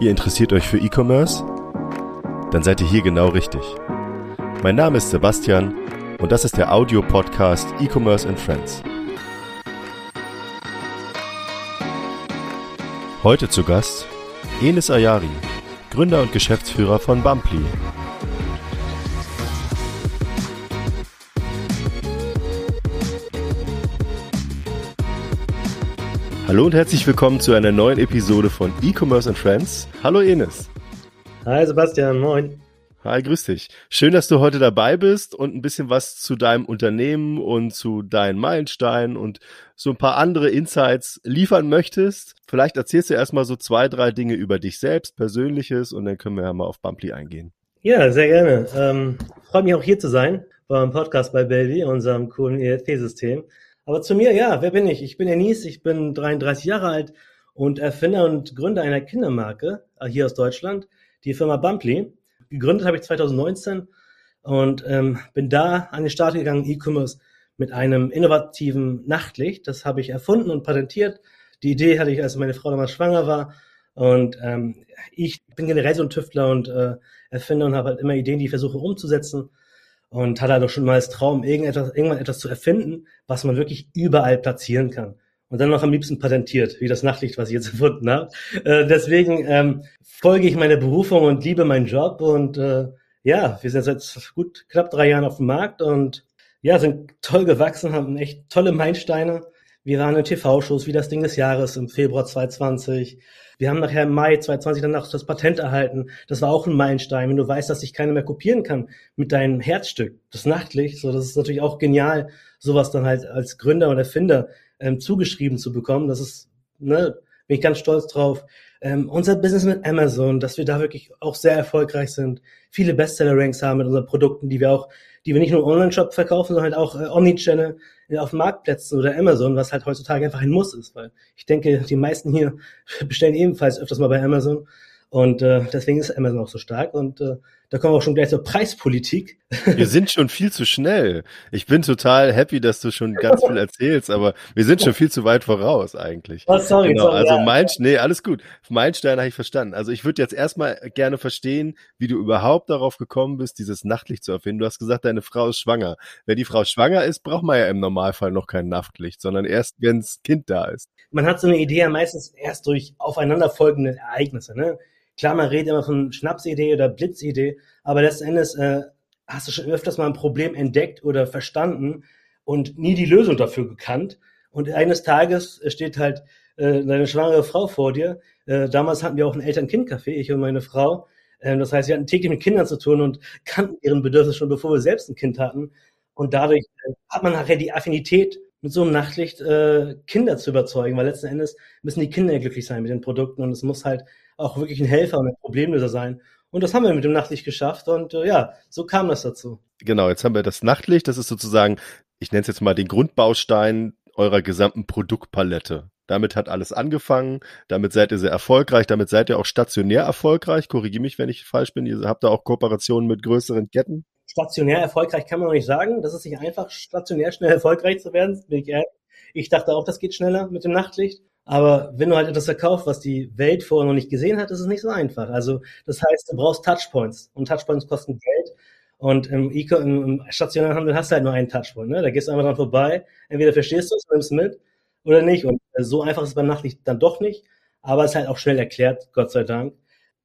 Ihr interessiert euch für E-Commerce? Dann seid ihr hier genau richtig. Mein Name ist Sebastian und das ist der Audio-Podcast E-Commerce and Friends. Heute zu Gast Enis Ayari, Gründer und Geschäftsführer von Bumply. Hallo und herzlich willkommen zu einer neuen Episode von E-Commerce and Friends. Hallo Enes. Hi Sebastian, moin. Hi, grüß dich. Schön, dass du heute dabei bist und ein bisschen was zu deinem Unternehmen und zu deinen Meilensteinen und so ein paar andere Insights liefern möchtest. Vielleicht erzählst du erstmal so zwei, drei Dinge über dich selbst, Persönliches und dann können wir ja mal auf Bumply eingehen. Ja, sehr gerne. Ähm, freut mich auch hier zu sein beim Podcast bei Baby, unserem coolen ERP-System. Aber zu mir, ja, wer bin ich? Ich bin Enis, ich bin 33 Jahre alt und Erfinder und Gründer einer Kindermarke äh, hier aus Deutschland, die Firma Bumply. Gegründet habe ich 2019 und ähm, bin da an den Start gegangen, E-Commerce mit einem innovativen Nachtlicht. Das habe ich erfunden und patentiert. Die Idee hatte ich, als meine Frau damals schwanger war. Und ähm, ich bin generell so ein Tüftler und äh, Erfinder und habe halt immer Ideen, die ich versuche umzusetzen und hat halt auch schon mal das Traum, irgendetwas, irgendwann etwas zu erfinden, was man wirklich überall platzieren kann. Und dann noch am liebsten patentiert, wie das Nachtlicht, was ich jetzt erfunden habe. Äh, deswegen ähm, folge ich meiner Berufung und liebe meinen Job. Und äh, ja, wir sind seit gut knapp drei Jahren auf dem Markt und ja, sind toll gewachsen, haben echt tolle Meilensteine. Wir waren in TV-Shows wie das Ding des Jahres im Februar 2020. Wir haben nachher im Mai 2020 dann noch das Patent erhalten. Das war auch ein Meilenstein. Wenn du weißt, dass sich keiner mehr kopieren kann mit deinem Herzstück, das Nachtlicht, so, das ist natürlich auch genial, sowas dann halt als Gründer und Erfinder ähm, zugeschrieben zu bekommen. Das ist, ne, bin ich ganz stolz drauf. Ähm, unser Business mit Amazon, dass wir da wirklich auch sehr erfolgreich sind, viele Bestseller-Ranks haben mit unseren Produkten, die wir auch, die wir nicht nur Online-Shop verkaufen, sondern halt auch äh, Omnichannel auf Marktplätzen oder Amazon, was halt heutzutage einfach ein Muss ist, weil ich denke, die meisten hier bestellen ebenfalls öfters mal bei Amazon. Und äh, deswegen ist Amazon auch so stark. Und äh, da kommen wir auch schon gleich zur Preispolitik. Wir sind schon viel zu schnell. Ich bin total happy, dass du schon ganz viel erzählst, aber wir sind schon viel zu weit voraus eigentlich. Oh, sorry, genau, sorry, also ja. Meilenstein, nee, alles gut. Meilenstein habe ich verstanden. Also ich würde jetzt erstmal gerne verstehen, wie du überhaupt darauf gekommen bist, dieses Nachtlicht zu erfinden. Du hast gesagt, deine Frau ist schwanger. Wenn die Frau schwanger ist, braucht man ja im Normalfall noch kein Nachtlicht, sondern erst, wenns Kind da ist. Man hat so eine Idee ja meistens erst durch aufeinanderfolgende Ereignisse, ne? Klar, man redet immer von Schnapsidee oder Blitzidee, aber letzten Endes äh, hast du schon öfters mal ein Problem entdeckt oder verstanden und nie die Lösung dafür gekannt. Und eines Tages steht halt äh, deine schwangere Frau vor dir. Äh, damals hatten wir auch ein Eltern-Kind-Café, ich und meine Frau. Äh, das heißt, wir hatten täglich mit Kindern zu tun und kannten ihren Bedürfnis schon, bevor wir selbst ein Kind hatten. Und dadurch äh, hat man nachher die Affinität, mit so einem Nachtlicht äh, Kinder zu überzeugen, weil letzten Endes müssen die Kinder glücklich sein mit den Produkten und es muss halt auch wirklich ein Helfer und ein Problemlöser sein. Und das haben wir mit dem Nachtlicht geschafft und äh, ja, so kam das dazu. Genau, jetzt haben wir das Nachtlicht, das ist sozusagen, ich nenne es jetzt mal den Grundbaustein eurer gesamten Produktpalette. Damit hat alles angefangen, damit seid ihr sehr erfolgreich, damit seid ihr auch stationär erfolgreich. Korrigiere mich, wenn ich falsch bin. Ihr habt da auch Kooperationen mit größeren Ketten. Stationär erfolgreich kann man noch nicht sagen. Das ist nicht einfach, stationär schnell erfolgreich zu werden, bin ich ehrlich. Ich dachte auch, das geht schneller mit dem Nachtlicht. Aber wenn du halt etwas verkaufst, was die Welt vorher noch nicht gesehen hat, ist es nicht so einfach. Also das heißt, du brauchst Touchpoints und Touchpoints kosten Geld. Und im, e im stationären Handel hast du halt nur einen Touchpoint. Ne? Da gehst du einmal dran vorbei. Entweder verstehst du es, nimmst mit oder nicht. Und so einfach ist es beim Nachtlicht dann doch nicht. Aber es ist halt auch schnell erklärt, Gott sei Dank.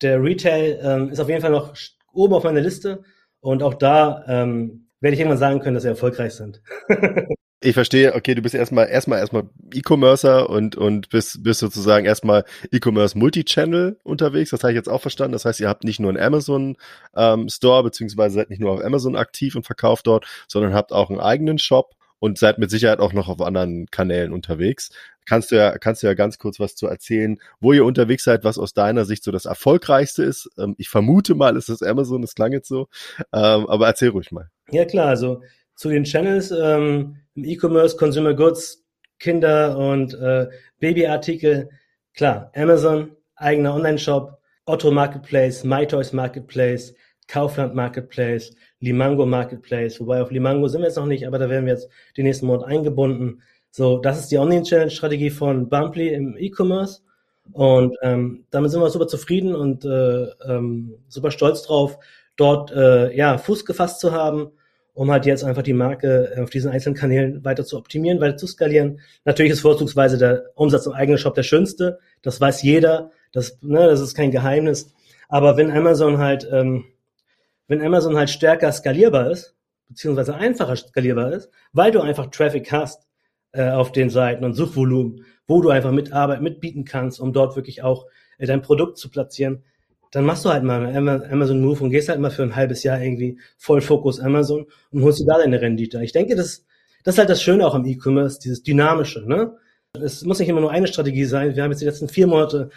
Der Retail ähm, ist auf jeden Fall noch oben auf meiner Liste. Und auch da ähm, werde ich irgendwann sagen können, dass wir erfolgreich sind. ich verstehe, okay, du bist erstmal erstmal erstmal E-Commercer und und bist bist sozusagen erstmal E-Commerce Multichannel unterwegs. Das habe ich jetzt auch verstanden. Das heißt, ihr habt nicht nur einen Amazon ähm, Store beziehungsweise seid nicht nur auf Amazon aktiv und verkauft dort, sondern habt auch einen eigenen Shop und seid mit Sicherheit auch noch auf anderen Kanälen unterwegs. Kannst du ja kannst du ja ganz kurz was zu erzählen, wo ihr unterwegs seid, was aus deiner Sicht so das erfolgreichste ist. Ähm, ich vermute mal, ist es Amazon. Das klang jetzt so, ähm, aber erzähl ruhig mal. Ja klar, also zu den Channels ähm, im E-Commerce, Consumer Goods, Kinder- und äh, Babyartikel. Klar, Amazon, eigener Online-Shop, Otto Marketplace, MyToys Marketplace, Kaufland Marketplace, Limango Marketplace, wobei auf Limango sind wir jetzt noch nicht, aber da werden wir jetzt den nächsten Monat eingebunden. So, das ist die Omnichannel-Strategie von Bumply im E-Commerce. Und ähm, damit sind wir super zufrieden und äh, ähm, super stolz drauf, dort äh, ja Fuß gefasst zu haben, um halt jetzt einfach die Marke auf diesen einzelnen Kanälen weiter zu optimieren, weiter zu skalieren. Natürlich ist vorzugsweise der Umsatz im eigenen Shop der schönste, das weiß jeder, das, ne, das ist kein Geheimnis. Aber wenn Amazon halt, ähm, wenn Amazon halt stärker skalierbar ist, beziehungsweise einfacher skalierbar ist, weil du einfach Traffic hast äh, auf den Seiten und Suchvolumen, wo du einfach Mitarbeit mitbieten kannst, um dort wirklich auch äh, dein Produkt zu platzieren, dann machst du halt mal Amazon Move und gehst halt mal für ein halbes Jahr irgendwie voll Fokus Amazon und holst dir da deine Rendite. Ich denke, das, das ist halt das Schöne auch am E-Commerce, dieses Dynamische, ne? Es muss nicht immer nur eine Strategie sein. Wir haben jetzt die letzten vier Monate,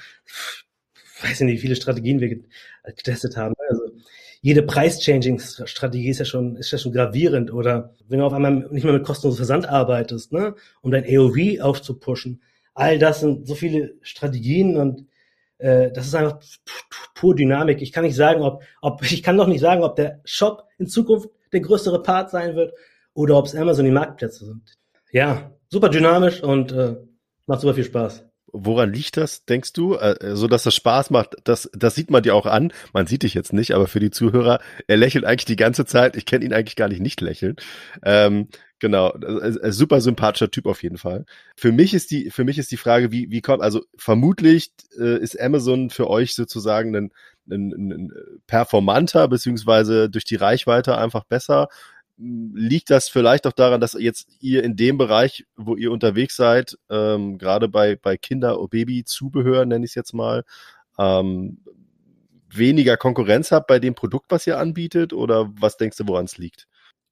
weiß nicht, wie viele Strategien wir getestet haben. Also jede Price-Changing-Strategie ist ja schon, ist ja schon gravierend. Oder wenn du auf einmal nicht mehr mit kostenlosem Versand arbeitest, ne, um dein AOV aufzupushen. All das sind so viele Strategien und äh, das ist einfach pur Dynamik. Ich kann nicht sagen, ob, ob ich kann doch nicht sagen, ob der Shop in Zukunft der größere Part sein wird oder ob es Amazon die Marktplätze sind. Ja, super dynamisch und äh, macht super viel Spaß. Woran liegt das, denkst du? Äh, so dass das Spaß macht, das, das sieht man dir auch an. Man sieht dich jetzt nicht, aber für die Zuhörer, er lächelt eigentlich die ganze Zeit. Ich kenne ihn eigentlich gar nicht nicht lächeln. Ähm, genau, äh, super sympathischer Typ auf jeden Fall. Für mich ist die, für mich ist die Frage, wie, wie kommt, also vermutlich äh, ist Amazon für euch sozusagen ein, ein, ein performanter, beziehungsweise durch die Reichweite einfach besser liegt das vielleicht auch daran, dass jetzt ihr in dem Bereich, wo ihr unterwegs seid, ähm, gerade bei, bei Kinder- und Baby-Zubehör, nenne ich es jetzt mal, ähm, weniger Konkurrenz habt bei dem Produkt, was ihr anbietet? Oder was denkst du, woran es liegt?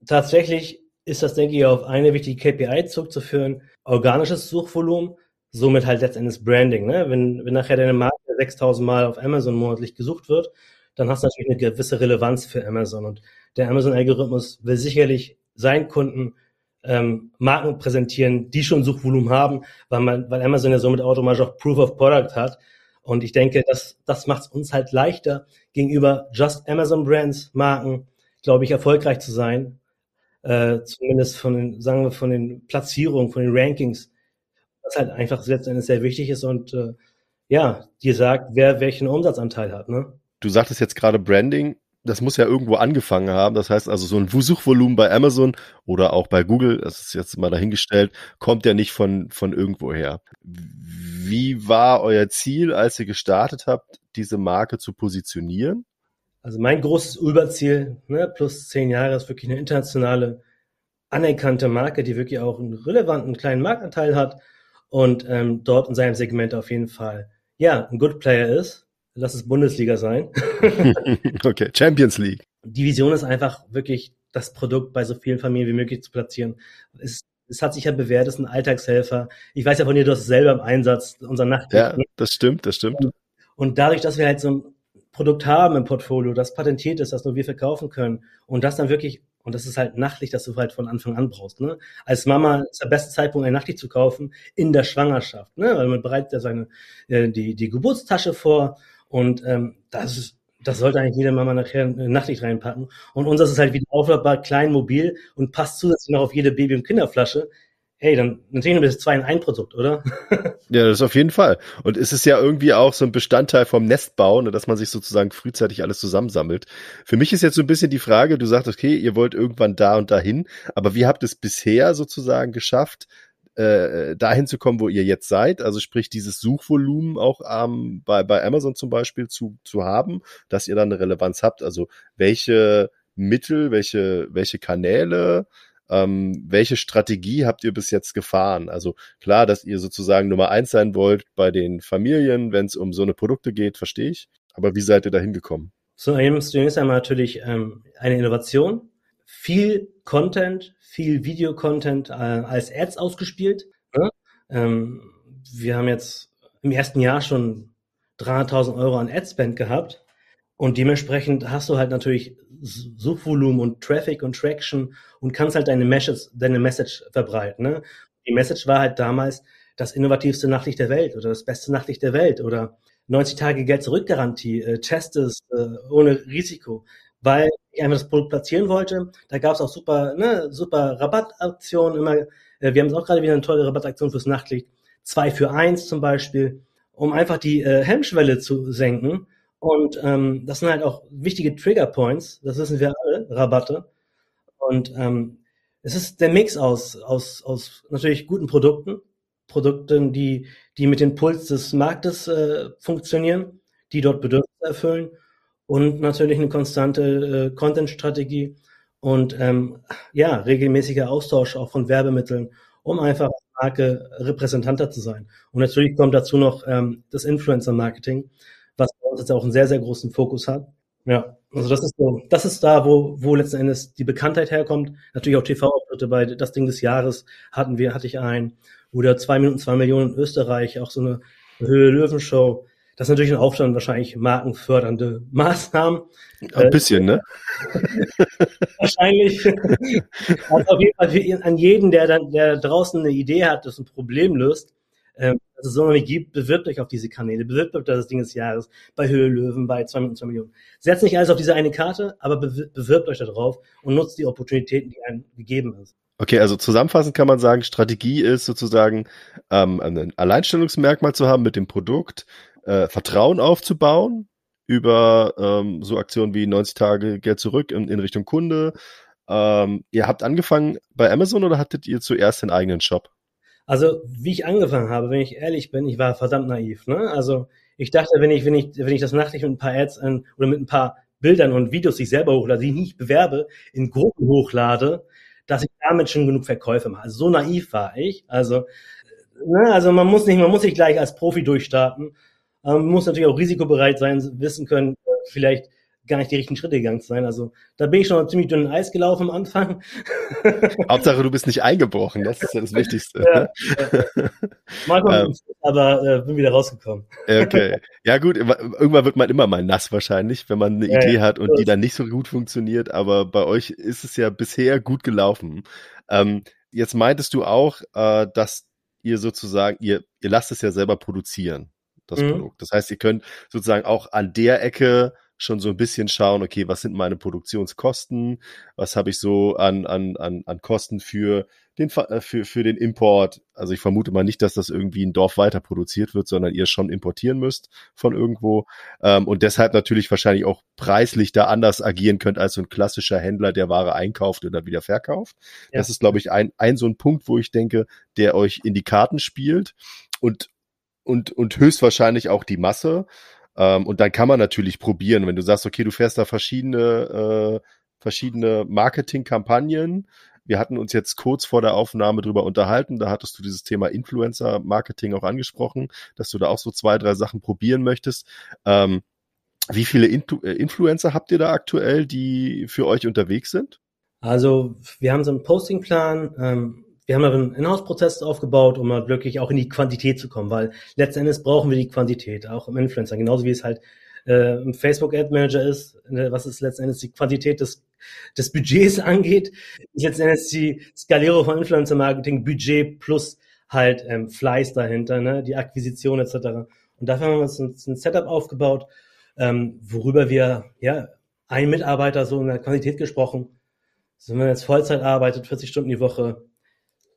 Tatsächlich ist das, denke ich, auf eine wichtige KPI zurückzuführen. Organisches Suchvolumen, somit halt letztendlich Branding. Ne? Wenn, wenn nachher deine Marke 6000 Mal auf Amazon monatlich gesucht wird, dann hast du natürlich eine gewisse Relevanz für Amazon. Und der Amazon-Algorithmus will sicherlich seinen Kunden ähm, Marken präsentieren, die schon Suchvolumen haben, weil man, weil Amazon ja somit automatisch auch Proof of Product hat. Und ich denke, das, das macht es uns halt leichter, gegenüber Just Amazon Brands, Marken, glaube ich, erfolgreich zu sein. Äh, zumindest von den, sagen wir, von den Platzierungen, von den Rankings, was halt einfach letztendlich sehr wichtig ist und äh, ja, dir sagt, wer welchen Umsatzanteil hat. Ne? Du sagtest jetzt gerade Branding das muss ja irgendwo angefangen haben. Das heißt also, so ein Suchvolumen bei Amazon oder auch bei Google, das ist jetzt mal dahingestellt, kommt ja nicht von, von irgendwo her. Wie war euer Ziel, als ihr gestartet habt, diese Marke zu positionieren? Also mein großes Überziel, ne, plus zehn Jahre, ist wirklich eine internationale, anerkannte Marke, die wirklich auch einen relevanten kleinen Marktanteil hat und ähm, dort in seinem Segment auf jeden Fall, ja, ein Good Player ist lass es Bundesliga sein. okay, Champions League. Die Vision ist einfach wirklich, das Produkt bei so vielen Familien wie möglich zu platzieren. Es, es hat sich ja bewährt, es ist ein Alltagshelfer. Ich weiß ja von dir, du hast es selber im Einsatz, unser Nachtlicht. Ja, das stimmt, das stimmt. Und, und dadurch, dass wir halt so ein Produkt haben im Portfolio, das patentiert ist, das nur wir verkaufen können und das dann wirklich und das ist halt Nachtlicht, das du halt von Anfang an brauchst. Ne? Als Mama ist der beste Zeitpunkt, ein Nachtlicht zu kaufen in der Schwangerschaft. Ne? Weil man bereitet ja seine, äh, die, die Geburtstasche vor und ähm, das ist, das sollte eigentlich jeder Mama nachher eine Nachricht reinpacken. Und unseres ist halt wieder aufladbar, klein, mobil und passt zusätzlich noch auf jede Baby- und Kinderflasche. Hey, dann natürlich nur das zwei in ein Produkt, oder? ja, das auf jeden Fall. Und es ist ja irgendwie auch so ein Bestandteil vom Nestbau, ne, dass man sich sozusagen frühzeitig alles zusammensammelt. Für mich ist jetzt so ein bisschen die Frage, du sagst, okay, ihr wollt irgendwann da und dahin, aber wie habt es bisher sozusagen geschafft, äh, dahin zu kommen, wo ihr jetzt seid, also sprich dieses Suchvolumen auch ähm, bei, bei Amazon zum Beispiel zu, zu haben, dass ihr dann eine Relevanz habt. Also welche Mittel, welche, welche Kanäle, ähm, welche Strategie habt ihr bis jetzt gefahren? Also klar, dass ihr sozusagen Nummer eins sein wollt bei den Familien, wenn es um so eine Produkte geht, verstehe ich. Aber wie seid ihr da hingekommen? Zunächst einmal natürlich ähm, eine Innovation, viel Content, viel Videocontent äh, als Ads ausgespielt. Ne? Ähm, wir haben jetzt im ersten Jahr schon 300.000 Euro an Adspend gehabt und dementsprechend hast du halt natürlich Suchvolumen und Traffic und Traction und kannst halt deine Message, deine Message verbreiten. Ne? Die Message war halt damals das innovativste Nachtlicht der Welt oder das beste Nachtlicht der Welt oder 90 Tage Geld zurückgarantie, äh, test es äh, ohne Risiko weil ich einfach das Produkt platzieren wollte. Da gab es auch super, ne, super Rabattaktionen immer. Äh, wir haben jetzt auch gerade wieder eine tolle Rabattaktion fürs Nachtlicht. Zwei für eins zum Beispiel. um einfach die äh, Hemmschwelle zu senken. Und ähm, das sind halt auch wichtige Trigger Points, das wissen wir alle, Rabatte. Und ähm, es ist der Mix aus, aus, aus natürlich guten Produkten, Produkten, die, die mit dem Puls des Marktes äh, funktionieren, die dort Bedürfnisse erfüllen und natürlich eine konstante äh, Content-Strategie und ähm, ja, regelmäßiger Austausch auch von Werbemitteln, um einfach Marke repräsentanter zu sein. Und natürlich kommt dazu noch ähm, das Influencer-Marketing, was bei uns jetzt auch einen sehr, sehr großen Fokus hat. Ja, also das ist so, das ist da, wo, wo letzten Endes die Bekanntheit herkommt. Natürlich auch TV-Auftritte bei das Ding des Jahres hatten wir, hatte ich ein, oder zwei Minuten, zwei Millionen in Österreich, auch so eine Höhe Löwen-Show. Das ist natürlich auch schon wahrscheinlich markenfördernde Maßnahmen. Ein bisschen, ne? wahrscheinlich. also auf jeden Fall an jeden, der dann, der draußen eine Idee hat, das ein Problem löst, ähm, es so noch nicht gibt, bewirbt euch auf diese Kanäle, bewirbt euch das Ding des Jahres bei Höhe Löwen, bei 2 Minuten 2 Millionen. Setzt nicht alles auf diese eine Karte, aber bewirbt euch da drauf und nutzt die Opportunitäten, die einem gegeben ist. Okay, also zusammenfassend kann man sagen, Strategie ist sozusagen ähm, ein Alleinstellungsmerkmal zu haben mit dem Produkt, äh, Vertrauen aufzubauen über ähm, so Aktionen wie 90 Tage Geld zurück in, in Richtung Kunde. Ähm, ihr habt angefangen bei Amazon oder hattet ihr zuerst den eigenen Shop? Also, wie ich angefangen habe, wenn ich ehrlich bin, ich war verdammt naiv. Ne? Also, ich dachte, wenn ich, wenn ich, wenn ich das nachtlich mit ein paar Ads an, oder mit ein paar Bildern und Videos, die ich selber hochlade, die ich nicht bewerbe, in Gruppen hochlade, dass ich damit schon genug Verkäufe mache. Also so naiv war ich. Also, ne, also man muss nicht, man muss nicht gleich als Profi durchstarten. Man muss natürlich auch risikobereit sein, wissen können, vielleicht gar nicht die richtigen Schritte gegangen zu sein. Also da bin ich schon ziemlich dünnen Eis gelaufen am Anfang. Hauptsache, du bist nicht eingebrochen, das ist ja das Wichtigste. ja, ja. Manchmal, ähm, aber äh, bin wieder rausgekommen. Okay. Ja gut, irgendwann wird man immer mal nass wahrscheinlich, wenn man eine ja, Idee hat und die dann nicht so gut funktioniert, aber bei euch ist es ja bisher gut gelaufen. Ähm, jetzt meintest du auch, äh, dass ihr sozusagen, ihr, ihr lasst es ja selber produzieren, das mhm. Produkt. Das heißt, ihr könnt sozusagen auch an der Ecke schon so ein bisschen schauen, okay, was sind meine Produktionskosten, was habe ich so an, an, an, an Kosten für den, äh, für, für den Import. Also ich vermute mal nicht, dass das irgendwie ein Dorf weiter produziert wird, sondern ihr schon importieren müsst von irgendwo. Ähm, und deshalb natürlich wahrscheinlich auch preislich da anders agieren könnt als so ein klassischer Händler, der Ware einkauft oder wieder verkauft. Ja. Das ist, glaube ich, ein, ein so ein Punkt, wo ich denke, der euch in die Karten spielt und, und, und höchstwahrscheinlich auch die Masse. Ähm, und dann kann man natürlich probieren, wenn du sagst, okay, du fährst da verschiedene, äh, verschiedene Marketingkampagnen. Wir hatten uns jetzt kurz vor der Aufnahme drüber unterhalten. Da hattest du dieses Thema Influencer-Marketing auch angesprochen, dass du da auch so zwei, drei Sachen probieren möchtest. Ähm, wie viele Intu äh, Influencer habt ihr da aktuell, die für euch unterwegs sind? Also wir haben so einen Postingplan. Ähm, wir haben einen Inhouse-Prozess aufgebaut, um halt wirklich auch in die Quantität zu kommen, weil letzten Endes brauchen wir die Quantität, auch im Influencer, genauso wie es halt äh, im Facebook Ad Manager ist, äh, was ist letzten Endes die Quantität des, des Budgets angeht, ist letzten Endes die Skalierung von Influencer Marketing Budget plus halt ähm, Fleiß dahinter, ne, die Akquisition etc. Und dafür haben wir uns ein, ein Setup aufgebaut, ähm, worüber wir ja ein Mitarbeiter so in der Quantität gesprochen, also wenn man jetzt Vollzeit arbeitet, 40 Stunden die Woche,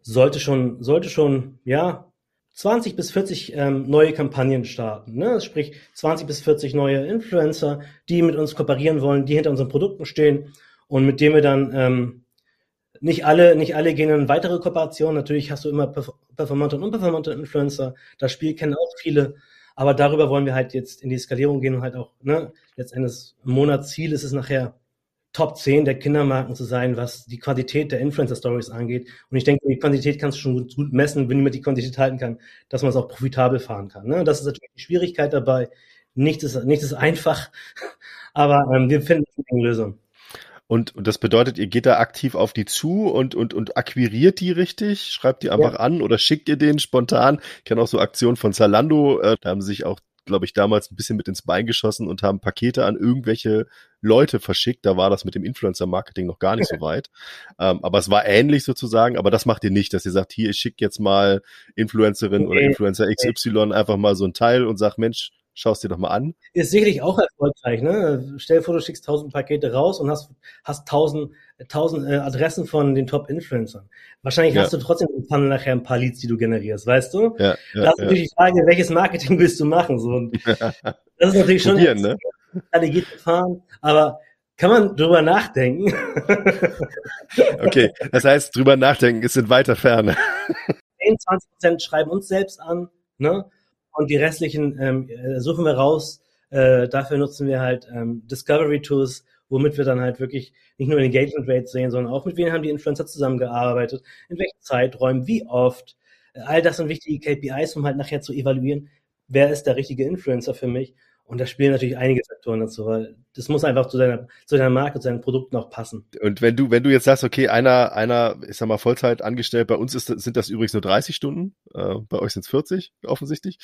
sollte schon, sollte schon, ja, 20 bis 40 ähm, neue Kampagnen starten. Ne? Sprich 20 bis 40 neue Influencer, die mit uns kooperieren wollen, die hinter unseren Produkten stehen und mit denen wir dann ähm, nicht alle, nicht alle gehen in weitere Kooperationen. Natürlich hast du immer performante und unperformante Influencer. Das Spiel kennen auch viele. Aber darüber wollen wir halt jetzt in die Skalierung gehen und halt auch, ne, letztendlich Monatsziel ist es nachher, Top 10 der Kindermarken zu sein, was die Quantität der Influencer-Stories angeht. Und ich denke, die Quantität kannst du schon gut, gut messen, wenn jemand die Quantität halten kann, dass man es auch profitabel fahren kann. Ne? Das ist natürlich die Schwierigkeit dabei. Nichts ist, nichts ist einfach, aber ähm, wir finden eine Lösung. Und, und das bedeutet, ihr geht da aktiv auf die zu und, und, und akquiriert die richtig, schreibt die einfach ja. an oder schickt ihr den spontan. Ich kenne auch so Aktionen von Zalando, äh, da haben sich auch glaube ich, damals ein bisschen mit ins Bein geschossen und haben Pakete an irgendwelche Leute verschickt. Da war das mit dem Influencer-Marketing noch gar nicht so weit. Ähm, aber es war ähnlich sozusagen, aber das macht ihr nicht, dass ihr sagt, hier, ich schicke jetzt mal Influencerin okay. oder Influencer XY einfach mal so ein Teil und sagt, Mensch, Schaust dir doch mal an. Ist sicherlich auch erfolgreich, ne? Stell dir vor, du schickst tausend Pakete raus und hast, hast tausend, tausend äh, Adressen von den Top-Influencern. Wahrscheinlich Ja. hast du trotzdem im Funnel nachher ein paar Leads, die du generierst, weißt du? Ja, ja, das ist natürlich die Frage, welches Marketing willst du machen? So, und das ist natürlich schon Probieren, ne? Strategie zu fahren, aber kann man drüber nachdenken? Okay, das heißt, drüber nachdenken ist in weiter Ferne. 10, 20 Prozent schreiben uns selbst an, ne? Und die restlichen ähm, äh, suchen wir raus. Äh, dafür nutzen wir halt ähm, Discovery Tools, womit wir dann halt wirklich nicht nur Engagement Rates sehen, sondern auch mit wem haben die Influencer zusammengearbeitet, in welchen Zeiträumen, wie oft. Äh, all das sind wichtige KPIs, um halt nachher zu evaluieren, wer ist der richtige Influencer für mich. Und da spielen natürlich einige Faktoren dazu, weil das muss einfach zu deiner, zu deiner Marke, zu deinen Produkten auch passen. Und wenn du, wenn du jetzt sagst, okay, einer, einer, ich sag mal, Vollzeit angestellt, bei uns ist, sind das übrigens nur 30 Stunden, äh, bei euch sind es 40, offensichtlich.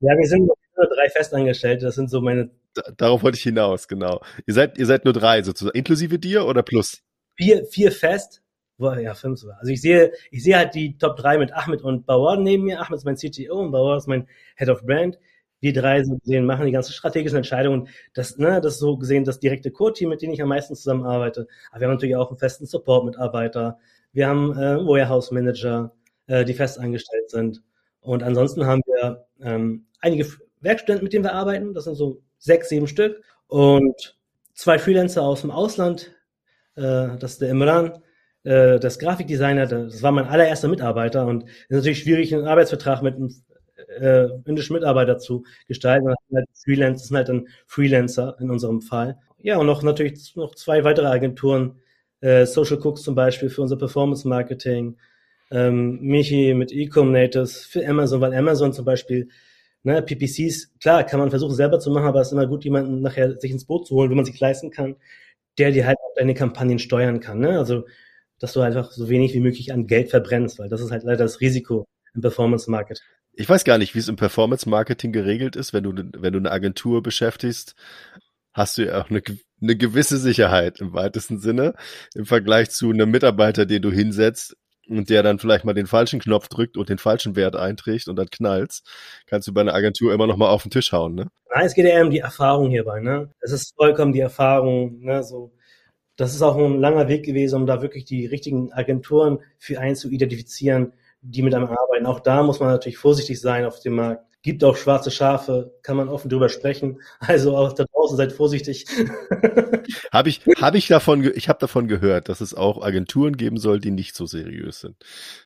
Ja, wir sind nur drei Festangestellte, das sind so meine Da, darauf wollte ich hinaus, genau. Ihr seid, ihr seid nur drei sozusagen, inklusive dir oder plus? vier, vier fest. Wo- Ja, fünf sogar. Also ich sehe, ich sehe halt die Top 3 mit Ahmed und Bauer neben mir. Ahmed ist mein CTO und Bauer ist mein Head of Brand. Wir drei so gesehen machen die ganzen strategischen Entscheidungen. Das, ne, das ist so gesehen das direkte Core-Team, mit dem ich am meisten zusammenarbeite. Aber wir haben natürlich auch einen festen Support-Mitarbeiter. Wir haben äh, Warehouse-Manager, äh, die fest angestellt sind. Und ansonsten haben wir ähm, einige Werkstudenten, mit denen wir arbeiten. Das sind so sechs, sieben Stück. Und zwei Freelancer aus dem Ausland, äh, das ist der Imran, äh, das Grafikdesigner, das war mein allererster Mitarbeiter und es ist natürlich schwierig, einen Arbeitsvertrag mit einem äh, indischen Mitarbeiter zu gestalten. Halt Freelancer, das sind halt dann Freelancer in unserem Fall. Ja, und noch natürlich noch zwei weitere Agenturen, äh, Social Cooks zum Beispiel für unser Performance Marketing, ähm, Michi mit Ecom Natives für Amazon, weil Amazon zum Beispiel ne, PPCs, klar, kann man versuchen selber zu machen, aber es ist immer gut, jemanden nachher sich ins Boot zu holen, wenn man sich leisten kann, der dir halt auch deine Kampagnen steuern kann. Ne? Also, dass du einfach so wenig wie möglich an Geld verbrennst, weil das ist halt leider das Risiko im Performance Marketing. Ich weiß gar nicht, wie es im Performance Marketing geregelt ist, wenn du, wenn du eine Agentur beschäftigst, hast du ja auch eine, eine gewisse Sicherheit im weitesten Sinne im Vergleich zu einem Mitarbeiter, den du hinsetzt und der dann vielleicht mal den falschen Knopf drückt und den falschen Wert einträgt und dann knallt's, kannst du bei einer Agentur immer noch mal auf den Tisch hauen, ne? Nein, es geht eher um die Erfahrung hierbei. Ne? Es ist vollkommen die Erfahrung. Ne? So, das ist auch ein langer Weg gewesen, um da wirklich die richtigen Agenturen für einen zu identifizieren, die mit einem arbeiten. Auch da muss man natürlich vorsichtig sein auf dem Markt. Gibt auch schwarze Schafe, kann man offen drüber sprechen. Also auch da draußen seid vorsichtig. Habe ich, habe ich davon, ich habe davon gehört, dass es auch Agenturen geben soll, die nicht so seriös sind.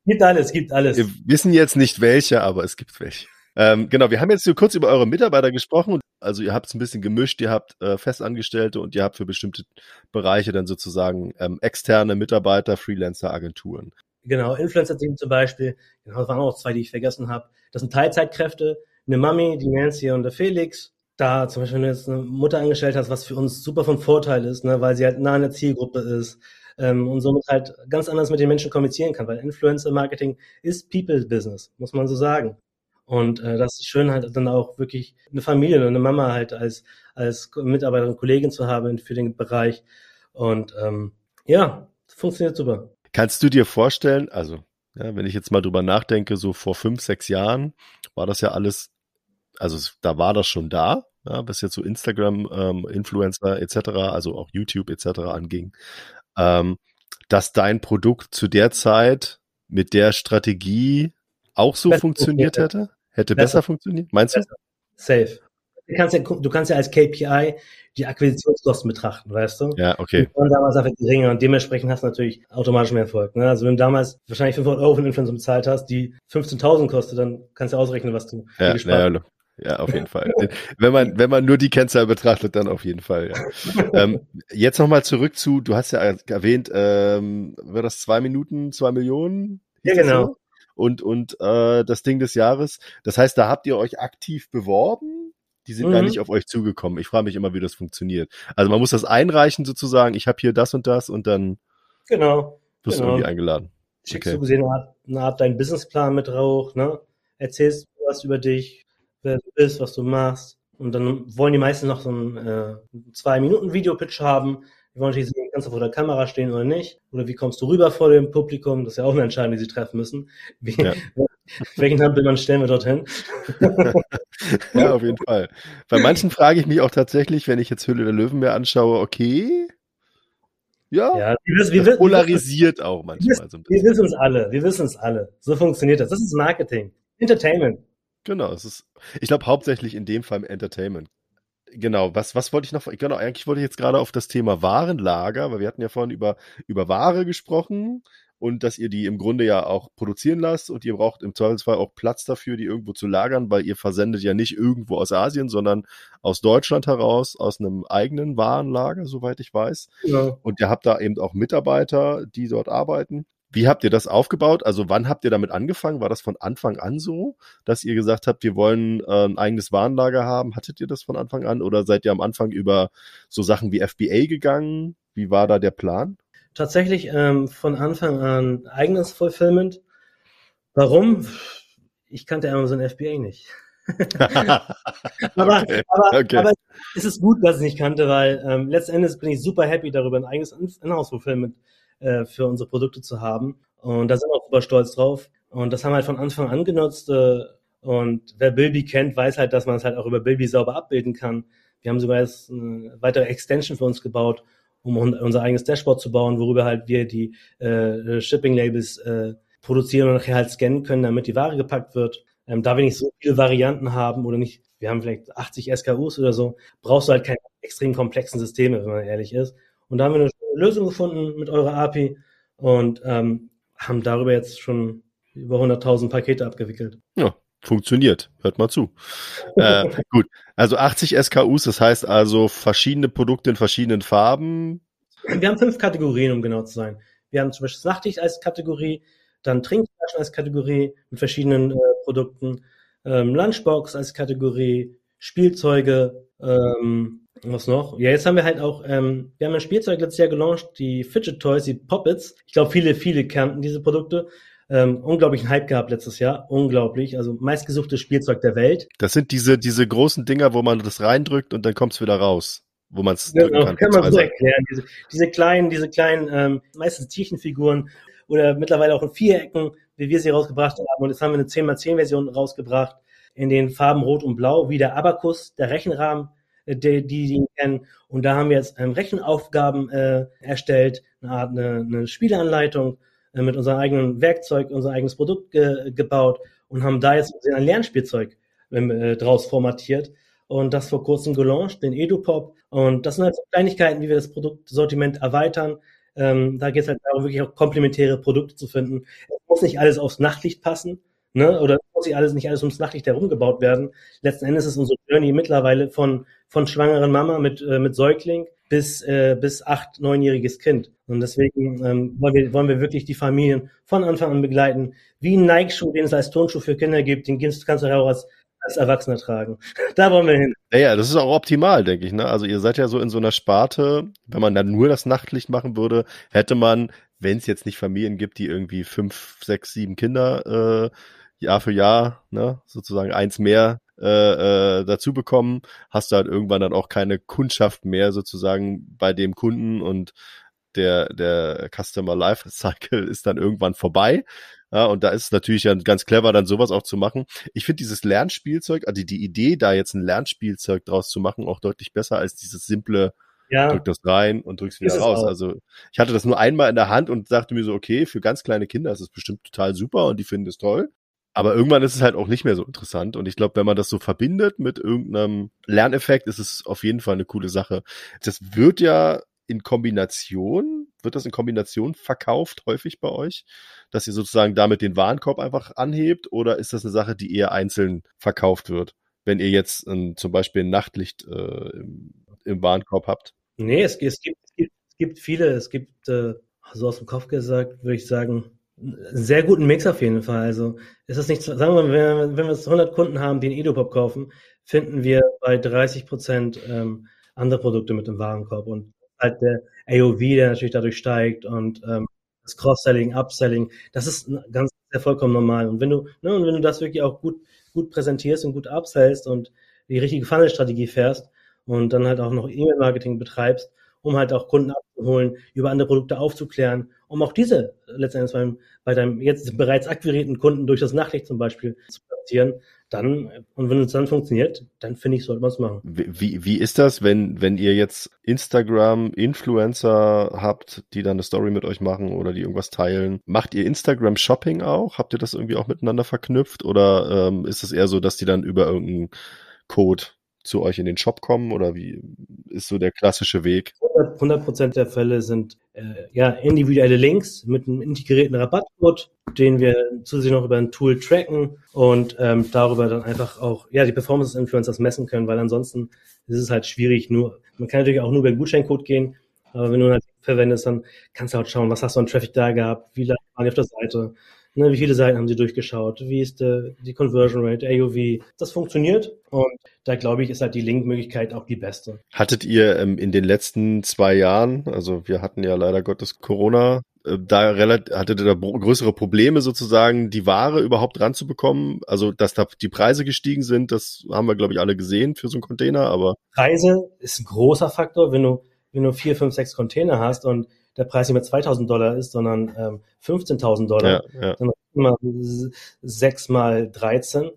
gibt alles, gibt alles. Wir wissen jetzt nicht welche, aber es gibt welche. Ähm, genau, wir haben jetzt so kurz über eure Mitarbeiter gesprochen. Also ihr habt es ein bisschen gemischt, ihr habt äh, Festangestellte und ihr habt für bestimmte Bereiche dann sozusagen ähm, externe Mitarbeiter, Freelancer, Agenturen. Genau, Influencer-Team zum Beispiel. Genau, das waren auch zwei, die ich vergessen habe. Das sind Teilzeitkräfte. Eine Mami, die Nancy und der Felix. Da zum Beispiel, wenn du jetzt eine Mutter angestellt hast, was für uns super von Vorteil ist, ne, weil sie halt nah an der Zielgruppe ist ähm, und somit halt ganz anders mit den Menschen kommunizieren kann, weil Influencer-Marketing ist People-Business, muss man so sagen. Und äh, das ist schön, halt dann auch wirklich eine Familie, eine Mama halt als, als Mitarbeiterin, Kollegin zu haben für den Bereich. Und ähm, ja, funktioniert super. Kannst du dir vorstellen, also ja, wenn ich jetzt mal drüber nachdenke, so vor fünf, sechs Jahren war das ja alles, also da war das schon da, ja, was jetzt so Instagram, ähm, Influencer etc., also auch YouTube etc. anging, ähm, dass dein Produkt zu der Zeit mit der Strategie auch so Besser funktioniert hätte? Hätte Besser. besser funktioniert? Meinst du? Besser. Safe. Du kannst ja, du kannst ja als KPI die Akquisitionskosten betrachten, weißt du? Ja, okay. Die waren damals einfach geringer und dementsprechend hast du natürlich automatisch mehr Erfolg. Ne? Also wenn du damals wahrscheinlich 500 Euro für einen Influencer bezahlt hast, die 15.000 kostet, dann kannst du ausrechnen, was du Ja, gespart naja, ja, auf jeden Fall. wenn man, wenn man nur die Kennzahl betrachtet, dann auf jeden Fall, ja. ähm, jetzt nochmal zurück zu, du hast ja erwähnt, ähm, war das zwei Minuten, zwei Millionen? Ja, genau. so? Und, und äh, das Ding des Jahres. Das heißt, da habt ihr euch aktiv beworben? Die sind gar Mhm. nicht auf euch zugekommen. Ich frage mich immer, wie das funktioniert. Also man muss das einreichen sozusagen, ich habe hier das und das und dann Genau. wirst du Genau. irgendwie eingeladen. Schickst Okay. du gesehen eine Art, eine Art deinen Businessplan mit raus, ne? Erzählst was über dich, wer du bist, was du machst. Und dann wollen die meisten noch so einen äh, zwei Minuten Videopitch haben, Wir wollen natürlich sehen, kannst du vor der Kamera stehen oder nicht? Oder wie kommst du rüber vor dem Publikum? Das ist ja auch eine Entscheidung, die sie treffen müssen. Wie, ja. Welchen Hampelmann stellen wir dorthin? ja, auf jeden Fall. Bei manchen frage ich mich auch tatsächlich, wenn ich jetzt Hülle der Löwen mir anschaue, okay, ja, ja wir, wir, das polarisiert wir, auch manchmal so ein bisschen. Wir wissen es alle, wir wissen es alle. So funktioniert das. Das ist Marketing. Entertainment. Genau, es ist, ich glaube hauptsächlich in dem Fall Entertainment. Genau, was, was wollte ich noch, genau, eigentlich wollte ich jetzt gerade auf das Thema Warenlager, weil wir hatten ja vorhin über, über Ware gesprochen und dass ihr die im Grunde ja auch produzieren lasst und ihr braucht im Zweifelsfall auch Platz dafür, die irgendwo zu lagern, weil ihr versendet ja nicht irgendwo aus Asien, sondern aus Deutschland heraus, aus einem eigenen Warenlager, soweit ich weiß. Ja. Und ihr habt da eben auch Mitarbeiter, die dort arbeiten. Wie habt ihr das aufgebaut? Also wann habt ihr damit angefangen? War das von Anfang an so, dass ihr gesagt habt, wir wollen äh, ein eigenes Warenlager haben? Hattet ihr das von Anfang an oder seid ihr am Anfang über so Sachen wie FBA gegangen? Wie war da der Plan? Tatsächlich ähm, von Anfang an eigenes Fulfillment. Warum? Ich kannte Amazon FBA nicht. aber, okay. Aber, okay. aber es ist gut, dass ich nicht kannte, weil ähm, letztendlich bin ich super happy darüber, ein eigenes Inhouse-Fulfillment äh, für unsere Produkte zu haben. Und da sind wir auch super stolz drauf. Und das haben wir halt von Anfang an genutzt. Äh, und wer Bilby kennt, weiß halt, dass man es halt auch über Bilby sauber abbilden kann. Wir haben sogar jetzt eine weitere Extension für uns gebaut, um unser eigenes Dashboard zu bauen, worüber halt wir die äh, Shipping-Labels äh, produzieren und nachher halt scannen können, damit die Ware gepackt wird. Ähm, da wir nicht so viele Varianten haben oder nicht, wir haben vielleicht 80 SKUs oder so, brauchst du halt keine extrem komplexen Systeme, wenn man ehrlich ist. Und da haben wir eine Lösung gefunden mit eurer API und ähm, haben darüber jetzt schon über 100.000 Pakete abgewickelt. Ja, funktioniert. Hört mal zu. äh, gut, also 80 SKUs, das heißt also verschiedene Produkte in verschiedenen Farben. Wir haben fünf Kategorien, um genau zu sein. Wir haben zum Beispiel Sachtig als Kategorie, dann Trinkflaschen als Kategorie mit verschiedenen äh, Produkten, ähm, Lunchbox als Kategorie, Spielzeuge, ähm, was noch? Ja, jetzt haben wir halt auch, ähm, wir haben ein Spielzeug letztes Jahr gelauncht, die Fidget Toys, die Poppets. Ich glaube, viele, viele kannten diese Produkte. Ähm, unglaublichen Hype gehabt letztes Jahr. Unglaublich. Also meistgesuchtes Spielzeug der Welt. Das sind diese, diese großen Dinger, wo man das reindrückt und dann kommt es wieder raus. Wo man es genau, kann. kann man so erklären. Diese, diese kleinen, diese kleinen, ähm, meistens Tierchenfiguren oder mittlerweile auch in Vierecken, wie wir sie rausgebracht haben. Und jetzt haben wir eine 10x10-Version rausgebracht in den Farben Rot und Blau, wie der Abakus, der Rechenrahmen, äh, die, die, die ihn kennen. Und da haben wir jetzt ähm, Rechenaufgaben äh, erstellt, eine Art eine, eine Spieleanleitung äh, mit unserem eigenen Werkzeug, unser eigenes Produkt ge gebaut und haben da jetzt ein Lernspielzeug ähm, äh, draus formatiert und das vor kurzem gelauncht, den EduPop. Und das sind halt so Kleinigkeiten, wie wir das Produktsortiment erweitern. Ähm, da geht es halt darum, wirklich auch komplementäre Produkte zu finden. Es muss nicht alles aufs Nachtlicht passen, ne? Oder muss nicht alles nicht alles ums Nachtlicht herumgebaut werden. Letzten Endes ist unsere Journey mittlerweile von von schwangeren Mama mit äh, mit Säugling bis, äh, bis acht, neunjähriges Kind. Und deswegen ähm, wollen, wir, wollen wir wirklich die Familien von Anfang an begleiten. Wie ein Nike-Schuh, den es als Tonschuh für Kinder gibt, den kannst du auch als, als Erwachsener tragen. da wollen wir hin. Ja, ja, das ist auch optimal, denke ich. Ne? Also ihr seid ja so in so einer Sparte, wenn man dann nur das Nachtlicht machen würde, hätte man, wenn es jetzt nicht Familien gibt, die irgendwie fünf, sechs, sieben Kinder äh, Jahr für Jahr, ne, sozusagen eins mehr äh, äh, dazu bekommen, hast du halt irgendwann dann auch keine Kundschaft mehr sozusagen bei dem Kunden und der, der Customer Life Cycle ist dann irgendwann vorbei. Ja, und da ist es natürlich ja ganz clever, dann sowas auch zu machen. Ich finde dieses Lernspielzeug, also die Idee, da jetzt ein Lernspielzeug draus zu machen, auch deutlich besser als dieses simple, ja. drück das rein und drück's wieder raus. Also ich hatte das nur einmal in der Hand und dachte mir so, okay, für ganz kleine Kinder ist es bestimmt total super und die finden es toll. Aber irgendwann ist es halt auch nicht mehr so interessant. Und ich glaube, wenn man das so verbindet mit irgendeinem Lerneffekt, ist es auf jeden Fall eine coole Sache. Das wird ja in Kombination, wird das in Kombination verkauft häufig bei euch, dass ihr sozusagen damit den Warenkorb einfach anhebt? Oder ist das eine Sache, die eher einzeln verkauft wird, wenn ihr jetzt ein, zum Beispiel ein Nachtlicht äh, im, im, Warenkorb habt? Nee, es, es, gibt, es, gibt, es gibt viele, es gibt, äh, so aus dem Kopf gesagt, würde ich sagen, sehr guten Mix auf jeden Fall. Also ist es nicht, sagen wir mal, wenn, wenn wir 100 Kunden haben, die einen Edupop kaufen, finden wir bei 30 Prozent ähm, andere Produkte mit dem Warenkorb und halt der AOV, der natürlich dadurch steigt und ähm, das Cross-Selling, Upselling, das ist ganz sehr vollkommen normal. Und wenn du, ne, und wenn du das wirklich auch gut, gut präsentierst und gut upsellst und die richtige Funnel-Strategie fährst und dann halt auch noch E-Mail-Marketing betreibst um halt auch Kunden abzuholen, über andere Produkte aufzuklären, um auch diese letztendlich beim, bei deinem jetzt bereits akquirierten Kunden durch das Nachricht zum Beispiel zu platzieren, dann, und wenn es dann funktioniert, dann finde ich, sollte man es machen. Wie, wie ist das, wenn, wenn ihr jetzt Instagram-Influencer habt, die dann eine Story mit euch machen oder die irgendwas teilen? Macht ihr Instagram-Shopping auch? Habt ihr das irgendwie auch miteinander verknüpft? Oder ähm, ist es eher so, dass die dann über irgendeinen Code zu euch in den Shop kommen oder wie ist so der klassische Weg? 100 Prozent der Fälle sind äh, ja individuelle Links mit einem integrierten Rabattcode, den wir zusätzlich noch über ein Tool tracken und ähm, darüber dann einfach auch ja die Performance des Influencers messen können, weil ansonsten ist es halt schwierig. Nur man kann natürlich auch nur über den Gutscheincode gehen, aber wenn du halt verwendest, dann kannst du halt schauen, was hast du an Traffic da gehabt, wie lange waren die auf der Seite, Ne, wie viele Seiten haben Sie durchgeschaut? Wie ist die, die Conversion Rate, AOV? Das funktioniert und da glaube ich, ist halt die Link-Möglichkeit auch die beste. Hattet ihr ähm, in den letzten zwei Jahren, also wir hatten ja leider Gottes Corona, äh, da relativ, hattet ihr da größere Probleme sozusagen, die Ware überhaupt ranzubekommen? Also, dass da die Preise gestiegen sind, das haben wir, glaube ich, alle gesehen für so einen Container, aber. Preise ist ein großer Faktor, wenn du, wenn du vier, fünf, sechs Container hast und der Preis nicht mehr 2000 Dollar ist, sondern ähm, 15.000 Dollar, ja, ja. dann immer 6 mal 13.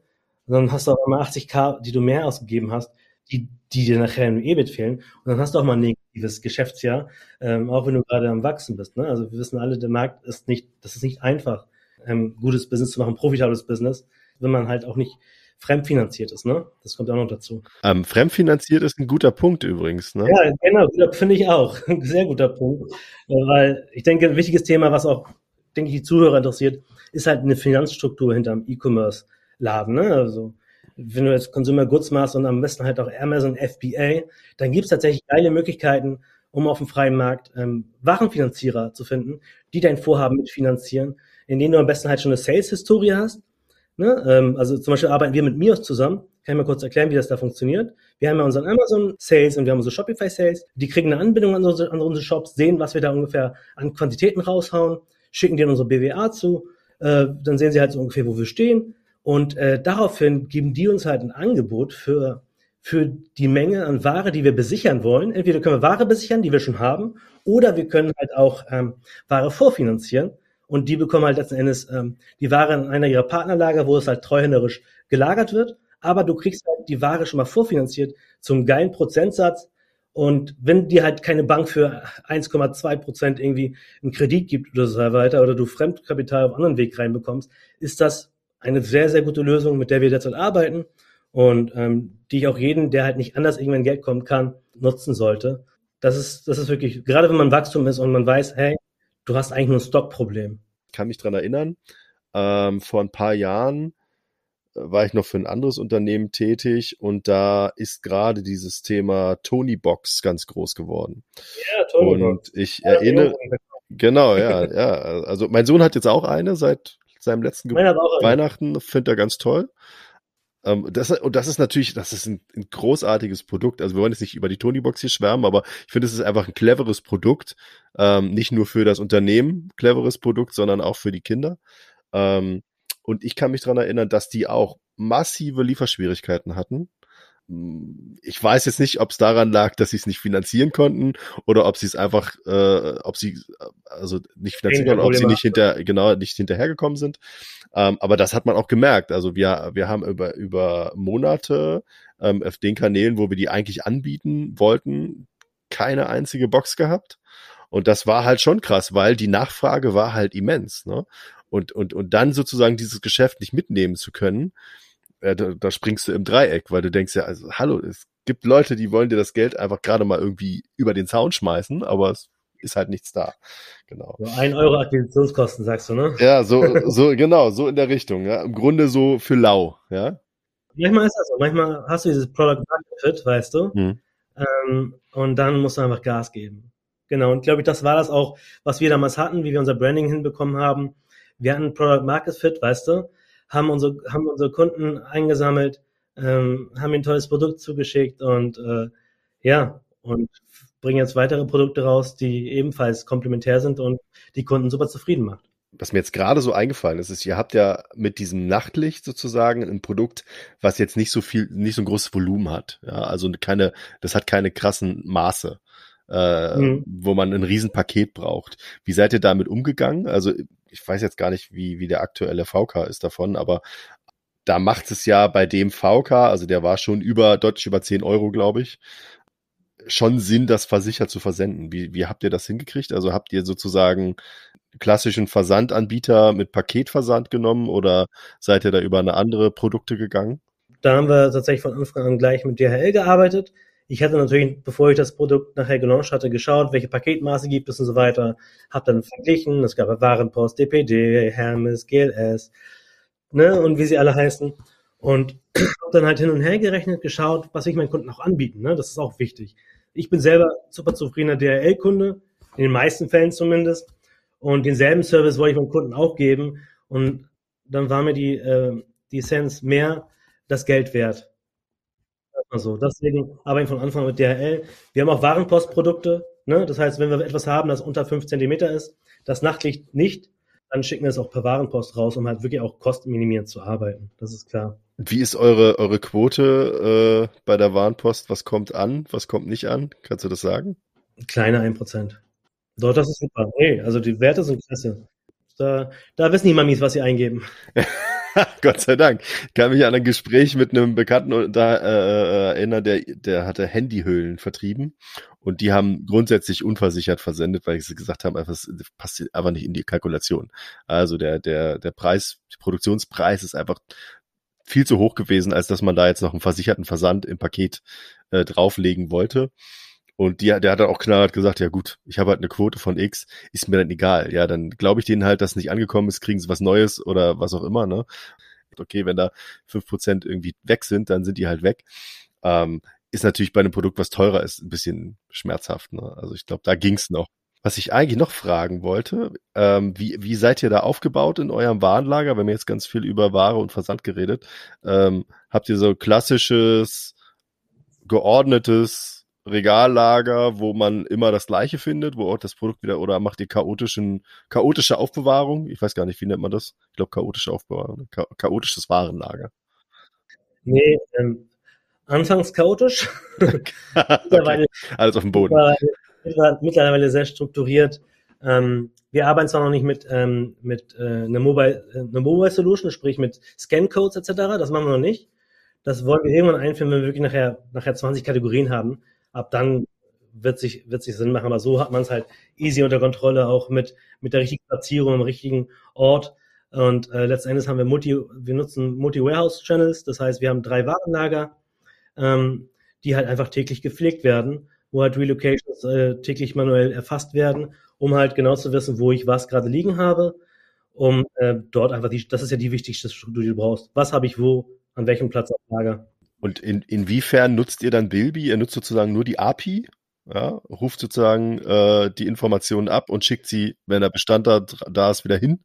dann hast du auch immer 80k, die du mehr ausgegeben hast, die, die dir nachher im EBIT fehlen. Und dann hast du auch mal ein negatives Geschäftsjahr, ähm, auch wenn du gerade am Wachsen bist. Ne? Also wir wissen alle, der Markt ist nicht, das ist nicht einfach, ähm, gutes Business zu machen, profitables Business, wenn man halt auch nicht fremdfinanziert ist, ne? Das kommt auch noch dazu. Ähm, fremdfinanziert ist ein guter Punkt übrigens, ne? Ja, genau, finde ich auch. Ein sehr guter Punkt. Weil ich denke, ein wichtiges Thema, was auch, denke ich, die Zuhörer interessiert, ist halt eine Finanzstruktur hinterm E-Commerce-Laden, ne? Also, wenn du jetzt Consumer Goods machst und am besten halt auch Amazon FBA, dann gibt es tatsächlich geile Möglichkeiten, um auf dem freien Markt ähm, Warenfinanzierer zu finden, die dein Vorhaben mitfinanzieren, in denen du am besten halt schon eine Sales-Historie hast Ne? Ähm, also zum Beispiel arbeiten wir mit Mios zusammen. Kann ich mal kurz erklären, wie das da funktioniert. Wir haben ja unseren Amazon Sales und wir haben unsere Shopify Sales. Die kriegen eine Anbindung an unsere, an unsere Shops, sehen, was wir da ungefähr an Quantitäten raushauen, schicken denen unsere BWA zu. Äh, dann sehen sie halt so ungefähr, wo wir stehen. Und äh, daraufhin geben die uns halt ein Angebot für, für die Menge an Ware, die wir besichern wollen. Entweder können wir Ware besichern, die wir schon haben, oder wir können halt auch ähm, Ware vorfinanzieren und die bekommen halt letzten Endes ähm, die Ware in einer ihrer Partnerlager, wo es halt treuhänderisch gelagert wird. Aber du kriegst halt die Ware schon mal vorfinanziert zum geilen Prozentsatz. Und wenn dir halt keine Bank für 1,2 Prozent irgendwie einen Kredit gibt oder so weiter oder du Fremdkapital auf anderen Weg reinbekommst, ist das eine sehr, sehr gute Lösung, mit der wir derzeit arbeiten und ähm, die ich auch jeden, der halt nicht anders irgendwann Geld kommen kann, nutzen sollte. Das ist, das ist wirklich, gerade wenn man Wachstum ist und man weiß, hey, du hast eigentlich nur ein Stockproblem. Ich kann mich dran erinnern, ähm, vor ein paar Jahren äh, war ich noch für ein anderes Unternehmen tätig und da ist gerade dieses Thema Tony Box ganz groß geworden. Ja, Tony Und Box. ich ja, erinnere, genau, ja, ja. Also mein Sohn hat jetzt auch eine seit seinem letzten Weihnachten, findet er ganz toll. Ähm, das, und das ist natürlich, das ist ein, ein, großartiges Produkt. Also wir wollen jetzt nicht über die Tony-Box hier schwärmen, aber ich finde, es ist einfach ein cleveres Produkt. Ähm, nicht nur für das Unternehmen cleveres Produkt, sondern auch für die Kinder. Ähm, und ich kann mich dran erinnern, dass die auch massive Lieferschwierigkeiten hatten ich weiß jetzt nicht, ob es daran lag, dass sie es nicht finanzieren konnten oder ob sie es einfach, äh, ob sie also nicht finanzieren konnten, ob sie nicht hinter genau nicht hinterhergekommen sind. Ähm, aber das hat man auch gemerkt. Also wir wir haben über über Monate ähm, auf den Kanälen, wo wir die eigentlich anbieten wollten, keine einzige Box gehabt. Und das war halt schon krass, weil die Nachfrage war halt immens. Ne? Und und und dann sozusagen dieses Geschäft nicht mitnehmen zu können ja, da, da springst du im Dreieck, weil du denkst ja, also hallo, es gibt Leute, die wollen dir das Geld einfach gerade mal irgendwie über den Zaun schmeißen, aber es ist halt nichts da. Genau. So ein Euro Akquisitionskosten, sagst du, ne? Ja, so, so, genau, so in der Richtung, ja. Im Grunde so für lau, ja. Manchmal ist das so. Manchmal hast du dieses Product Market Fit, weißt du? Hm. Ähm, und dann musst du einfach Gas geben. Genau. Und glaube ich, das war das auch, was wir damals hatten, wie wir unser Branding hinbekommen haben. Wir hatten Product Market Fit, weißt du? Haben unsere, haben unsere Kunden eingesammelt, ähm, haben ihnen ein tolles Produkt zugeschickt und äh, ja, und bringen jetzt weitere Produkte raus, die ebenfalls komplementär sind und die Kunden super zufrieden macht. Was mir jetzt gerade so eingefallen ist, ist, ihr habt ja mit diesem Nachtlicht sozusagen ein Produkt, was jetzt nicht so viel, nicht so ein großes Volumen hat. Ja, also keine, das hat keine krassen Maße. Äh, mhm. wo man ein Riesenpaket braucht. Wie seid ihr damit umgegangen? Also ich weiß jetzt gar nicht, wie, wie der aktuelle VK ist davon, aber da macht es ja bei dem VK, also der war schon über, deutlich über 10 Euro, glaube ich, schon Sinn, das versichert zu versenden. Wie, wie habt ihr das hingekriegt? Also habt ihr sozusagen klassischen Versandanbieter mit Paketversand genommen oder seid ihr da über eine andere Produkte gegangen? Da haben wir tatsächlich von Anfang an gleich mit DHL gearbeitet. Ich hatte natürlich, bevor ich das Produkt nachher gelauncht hatte, geschaut, welche Paketmaße gibt es und so weiter. Hab dann verglichen. Es gab Warenpost, DPD, Hermes, GLS, ne, und wie sie alle heißen. Und habe dann halt hin und her gerechnet, geschaut, was will ich meinen Kunden auch anbieten. Ne? Das ist auch wichtig. Ich bin selber super zufriedener DHL-Kunde, in den meisten Fällen zumindest. Und denselben Service wollte ich meinem Kunden auch geben. Und dann war mir die, äh, die Essenz mehr das Geld wert. Also deswegen arbeiten von Anfang an mit DHL. Wir haben auch Warenpostprodukte. Ne? Das heißt, wenn wir etwas haben, das unter fünf Zentimeter ist, das Nachtlicht nicht, dann schicken wir es auch per Warenpost raus, um halt wirklich auch kostenminimierend zu arbeiten. Das ist klar. Wie ist eure, eure Quote äh, bei der Warenpost? Was kommt an, was kommt nicht an? Kannst du das sagen? Kleine 1%. Doch, das ist super. Hey, also die Werte sind klasse. Da, da wissen die Mamis, was sie eingeben. Gott sei Dank. Ich kann mich an ein Gespräch mit einem Bekannten da äh, erinnern, der, der hatte Handyhüllen vertrieben und die haben grundsätzlich unversichert versendet, weil sie gesagt haben, einfach, es passt einfach nicht in die Kalkulation. Also der, der, der Preis, Produktionspreis ist einfach viel zu hoch gewesen, als dass man da jetzt noch einen versicherten Versand im Paket äh, drauflegen wollte. Und die, der hat dann auch knallhart gesagt, ja gut, ich habe halt eine Quote von X, ist mir dann egal. Ja, dann glaube ich denen halt, dass nicht angekommen ist, kriegen sie was Neues oder was auch immer, ne? Okay, wenn da fünf Prozent irgendwie weg sind, dann sind die halt weg. Ähm, ist natürlich bei einem Produkt, was teurer ist, ein bisschen schmerzhaft. Ne? Also ich glaube, da ging's noch. Was ich eigentlich noch fragen wollte, ähm, wie, wie seid ihr da aufgebaut in eurem Warenlager? Wir haben jetzt ganz viel über Ware und Versand geredet. Ähm, habt ihr so klassisches, geordnetes Regallager, wo man immer das Gleiche findet, wo auch das Produkt wieder, oder macht ihr chaotischen, chaotische Aufbewahrung? Ich weiß gar nicht, wie nennt man das? Ich glaube, chaotische Aufbewahrung, Cha chaotisches Warenlager. Nee, ähm, anfangs chaotisch. okay. Alles auf dem Boden. Mittlerweile, mittlerweile sehr strukturiert. Ähm, wir arbeiten zwar noch nicht mit, ähm, mit äh, einer Mobile, äh, einer Mobile Solution, sprich mit Scan-Codes etc., das machen wir noch nicht. Das wollen wir irgendwann einführen, wenn wir wirklich nachher, nachher 20 Kategorien haben ab dann wird sich, wird sich Sinn machen. Aber so hat man es halt easy unter Kontrolle, auch mit, mit der richtigen Platzierung am richtigen Ort. Und äh, letztendlich haben wir Multi, wir nutzen Multi-Warehouse-Channels, das heißt, wir haben drei Warenlager, ähm, die halt einfach täglich gepflegt werden, wo halt Relocations äh, täglich manuell erfasst werden, um halt genau zu wissen, wo ich was gerade liegen habe, um äh, dort einfach die, das ist ja die wichtigste Struktur, die du brauchst. Was habe ich wo, an welchem Platz auf Lager? Und in, inwiefern nutzt ihr dann Bilby? Ihr nutzt sozusagen nur die API, ja, ruft sozusagen äh, die Informationen ab und schickt sie, wenn der Bestand da, da ist, wieder hin.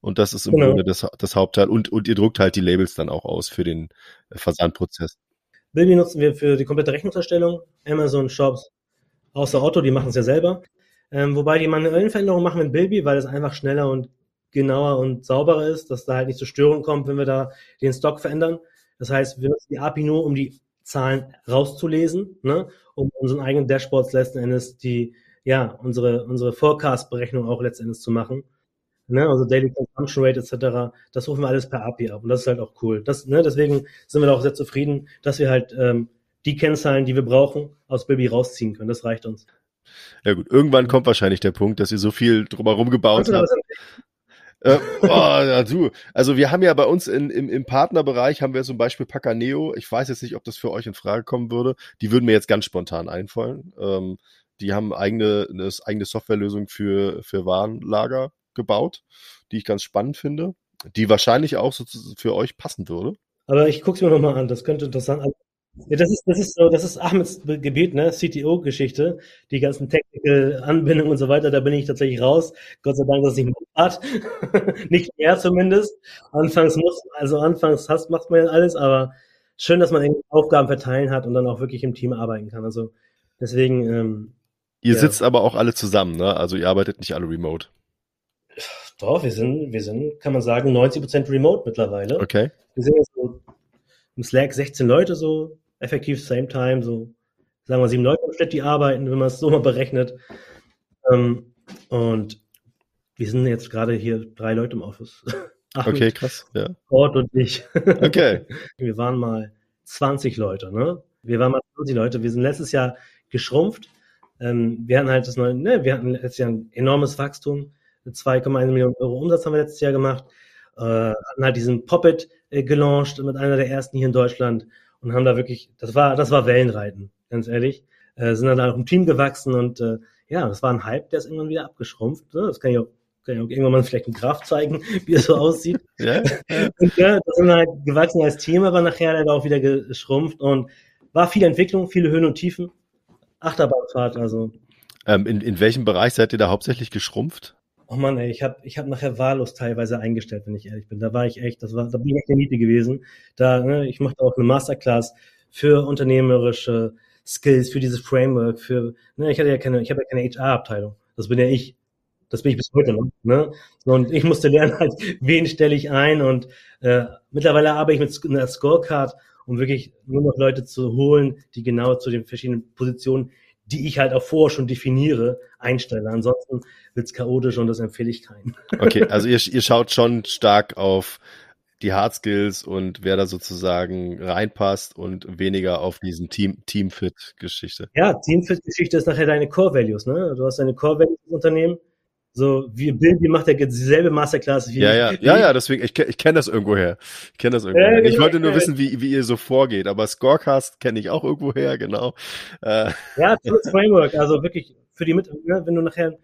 Und das ist im genau. Grunde das, das Hauptteil. Und, und ihr druckt halt die Labels dann auch aus für den Versandprozess. Bilby nutzen wir für die komplette Rechnungserstellung. Amazon Shops, außer Otto, die machen es ja selber. Ähm, wobei die manuellen Veränderungen machen wir in Bilby, weil es einfach schneller und genauer und sauberer ist, dass da halt nicht zu Störungen kommt, wenn wir da den Stock verändern. Das heißt, wir nutzen die API nur, um die Zahlen rauszulesen, ne? um unseren eigenen Dashboards letzten Endes die, ja, unsere, unsere Forecast-Berechnung auch letzten Endes zu machen. Ne? Also Daily Consumption Rate etc. Das rufen wir alles per API ab und das ist halt auch cool. Das, ne? Deswegen sind wir da auch sehr zufrieden, dass wir halt ähm, die Kennzahlen, die wir brauchen, aus Baby rausziehen können. Das reicht uns. Ja gut, irgendwann kommt wahrscheinlich der Punkt, dass ihr so viel drumherum gebaut habt. Äh, oh, du. Also wir haben ja bei uns in, im, im Partnerbereich haben wir zum Beispiel Pacaneo. Ich weiß jetzt nicht, ob das für euch in Frage kommen würde. Die würden mir jetzt ganz spontan einfallen. Ähm, die haben eigene, eine eigene Softwarelösung für, für Warenlager gebaut, die ich ganz spannend finde, die wahrscheinlich auch so für euch passen würde. Aber ich gucke es mir nochmal an, das könnte interessant sein. Ja, das ist, das ist so, das ist Ahmeds Gebiet, ne? CTO-Geschichte, die ganzen Technical-Anbindungen und so weiter, da bin ich tatsächlich raus. Gott sei Dank, dass es nicht hat. nicht mehr zumindest. Anfangs muss, also anfangs hast, macht man ja alles, aber schön, dass man Aufgaben verteilen hat und dann auch wirklich im Team arbeiten kann. Also deswegen. Ähm, ihr ja. sitzt aber auch alle zusammen, ne? Also ihr arbeitet nicht alle remote. Doch, wir sind, wir sind, kann man sagen, 90% remote mittlerweile. Okay. Wir sind jetzt so im Slack 16 Leute so, effektiv same time, so sagen wir sieben Leute im Schnitt, die arbeiten, wenn man es so mal berechnet. Ähm, und wir sind jetzt gerade hier drei Leute im Office. okay, krass, ja. Ort und ich. Okay. Wir waren mal 20 Leute, ne? Wir waren mal 20 Leute. Wir sind letztes Jahr geschrumpft. Ähm, wir hatten halt das neue, ne, wir hatten letztes Jahr ein enormes Wachstum. 2,1 Millionen Euro Umsatz haben wir letztes Jahr gemacht. Äh, hatten halt diesen Poppet äh, gelauncht mit einer der ersten hier in Deutschland und haben da wirklich, das war, das war Wellenreiten, ganz ehrlich. Äh, sind dann auch im Team gewachsen und äh, ja, das war ein Hype, der ist irgendwann wieder abgeschrumpft. Ne? Das kann ich auch kann ich auch irgendwann mal vielleicht einen Graph zeigen, wie es so aussieht. Ja, ja. Und ja, das sind halt gewachsen als Team, aber nachher dann auch wieder geschrumpft und war viel Entwicklung, viele Höhen und Tiefen. Achterbahnfahrt, also. Ähm, in, in welchem Bereich seid ihr da hauptsächlich geschrumpft? Oh Mann, ey, ich habe ich hab nachher wahllos teilweise eingestellt, wenn ich ehrlich bin. Da war ich echt, das war, da bin ich echt der Niete gewesen. Da, ne, ich machte auch eine Masterclass für unternehmerische Skills, für dieses Framework, für, ne, ich hatte ja keine, ich habe ja keine HR-Abteilung. Das bin ja ich. Das bin ich bis heute noch. Ne? Und ich musste lernen, halt, wen stelle ich ein. Und äh, mittlerweile arbeite ich mit einer Scorecard, um wirklich nur noch Leute zu holen, die genau zu den verschiedenen Positionen, die ich halt auch vorher schon definiere, einstelle. Ansonsten wird's chaotisch und das empfehle ich keinen. Okay, also ihr, ihr schaut schon stark auf die Hard Skills und wer da sozusagen reinpasst und weniger auf diesen Team Teamfit Geschichte. Ja, Teamfit Geschichte ist nachher deine Core Values, ne? Du hast deine Core Values im Unternehmen so, wie Bill, wie macht er dieselbe Masterclass wie Ja, ja, ja, ja, deswegen, ich, ich kenne das irgendwoher. Ich kenne das irgendwoher. Äh, ich wollte nur äh, wissen, wie, wie ihr so vorgeht, aber Scorecast kenne ich auch irgendwoher, genau. Äh. Ja, das Framework, also wirklich für die mit, ne, wenn du nachher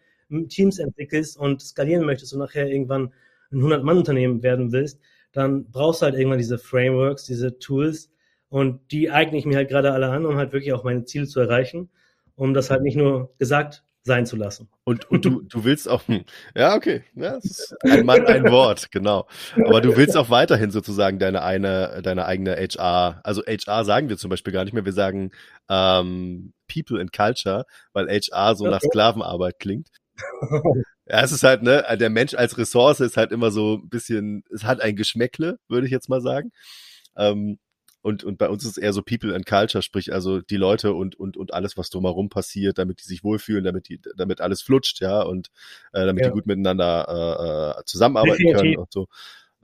Teams entwickelst und skalieren möchtest und nachher irgendwann ein 100-Mann-Unternehmen werden willst, dann brauchst du halt irgendwann diese Frameworks, diese Tools und die eigne ich mir halt gerade alle an, um halt wirklich auch meine Ziele zu erreichen, um das halt nicht nur gesagt sein zu lassen. Und, und du, du willst auch, hm, ja, okay, ja, das ist ein Mann, ein Wort, genau. Aber du willst auch weiterhin sozusagen deine eine, deine eigene HR, also HR sagen wir zum Beispiel gar nicht mehr, wir sagen ähm, People and Culture, weil HR so nach Sklavenarbeit klingt. Ja, es ist halt, ne, der Mensch als Ressource ist halt immer so ein bisschen, es hat ein Geschmäckle, würde ich jetzt mal sagen. Ähm, und, und bei uns ist es eher so People and Culture, sprich also die Leute und, und, und alles, was drumherum passiert, damit die sich wohlfühlen, damit die, damit alles flutscht, ja, und äh, damit ja. die gut miteinander äh, äh zusammenarbeiten Definitiv. können und so.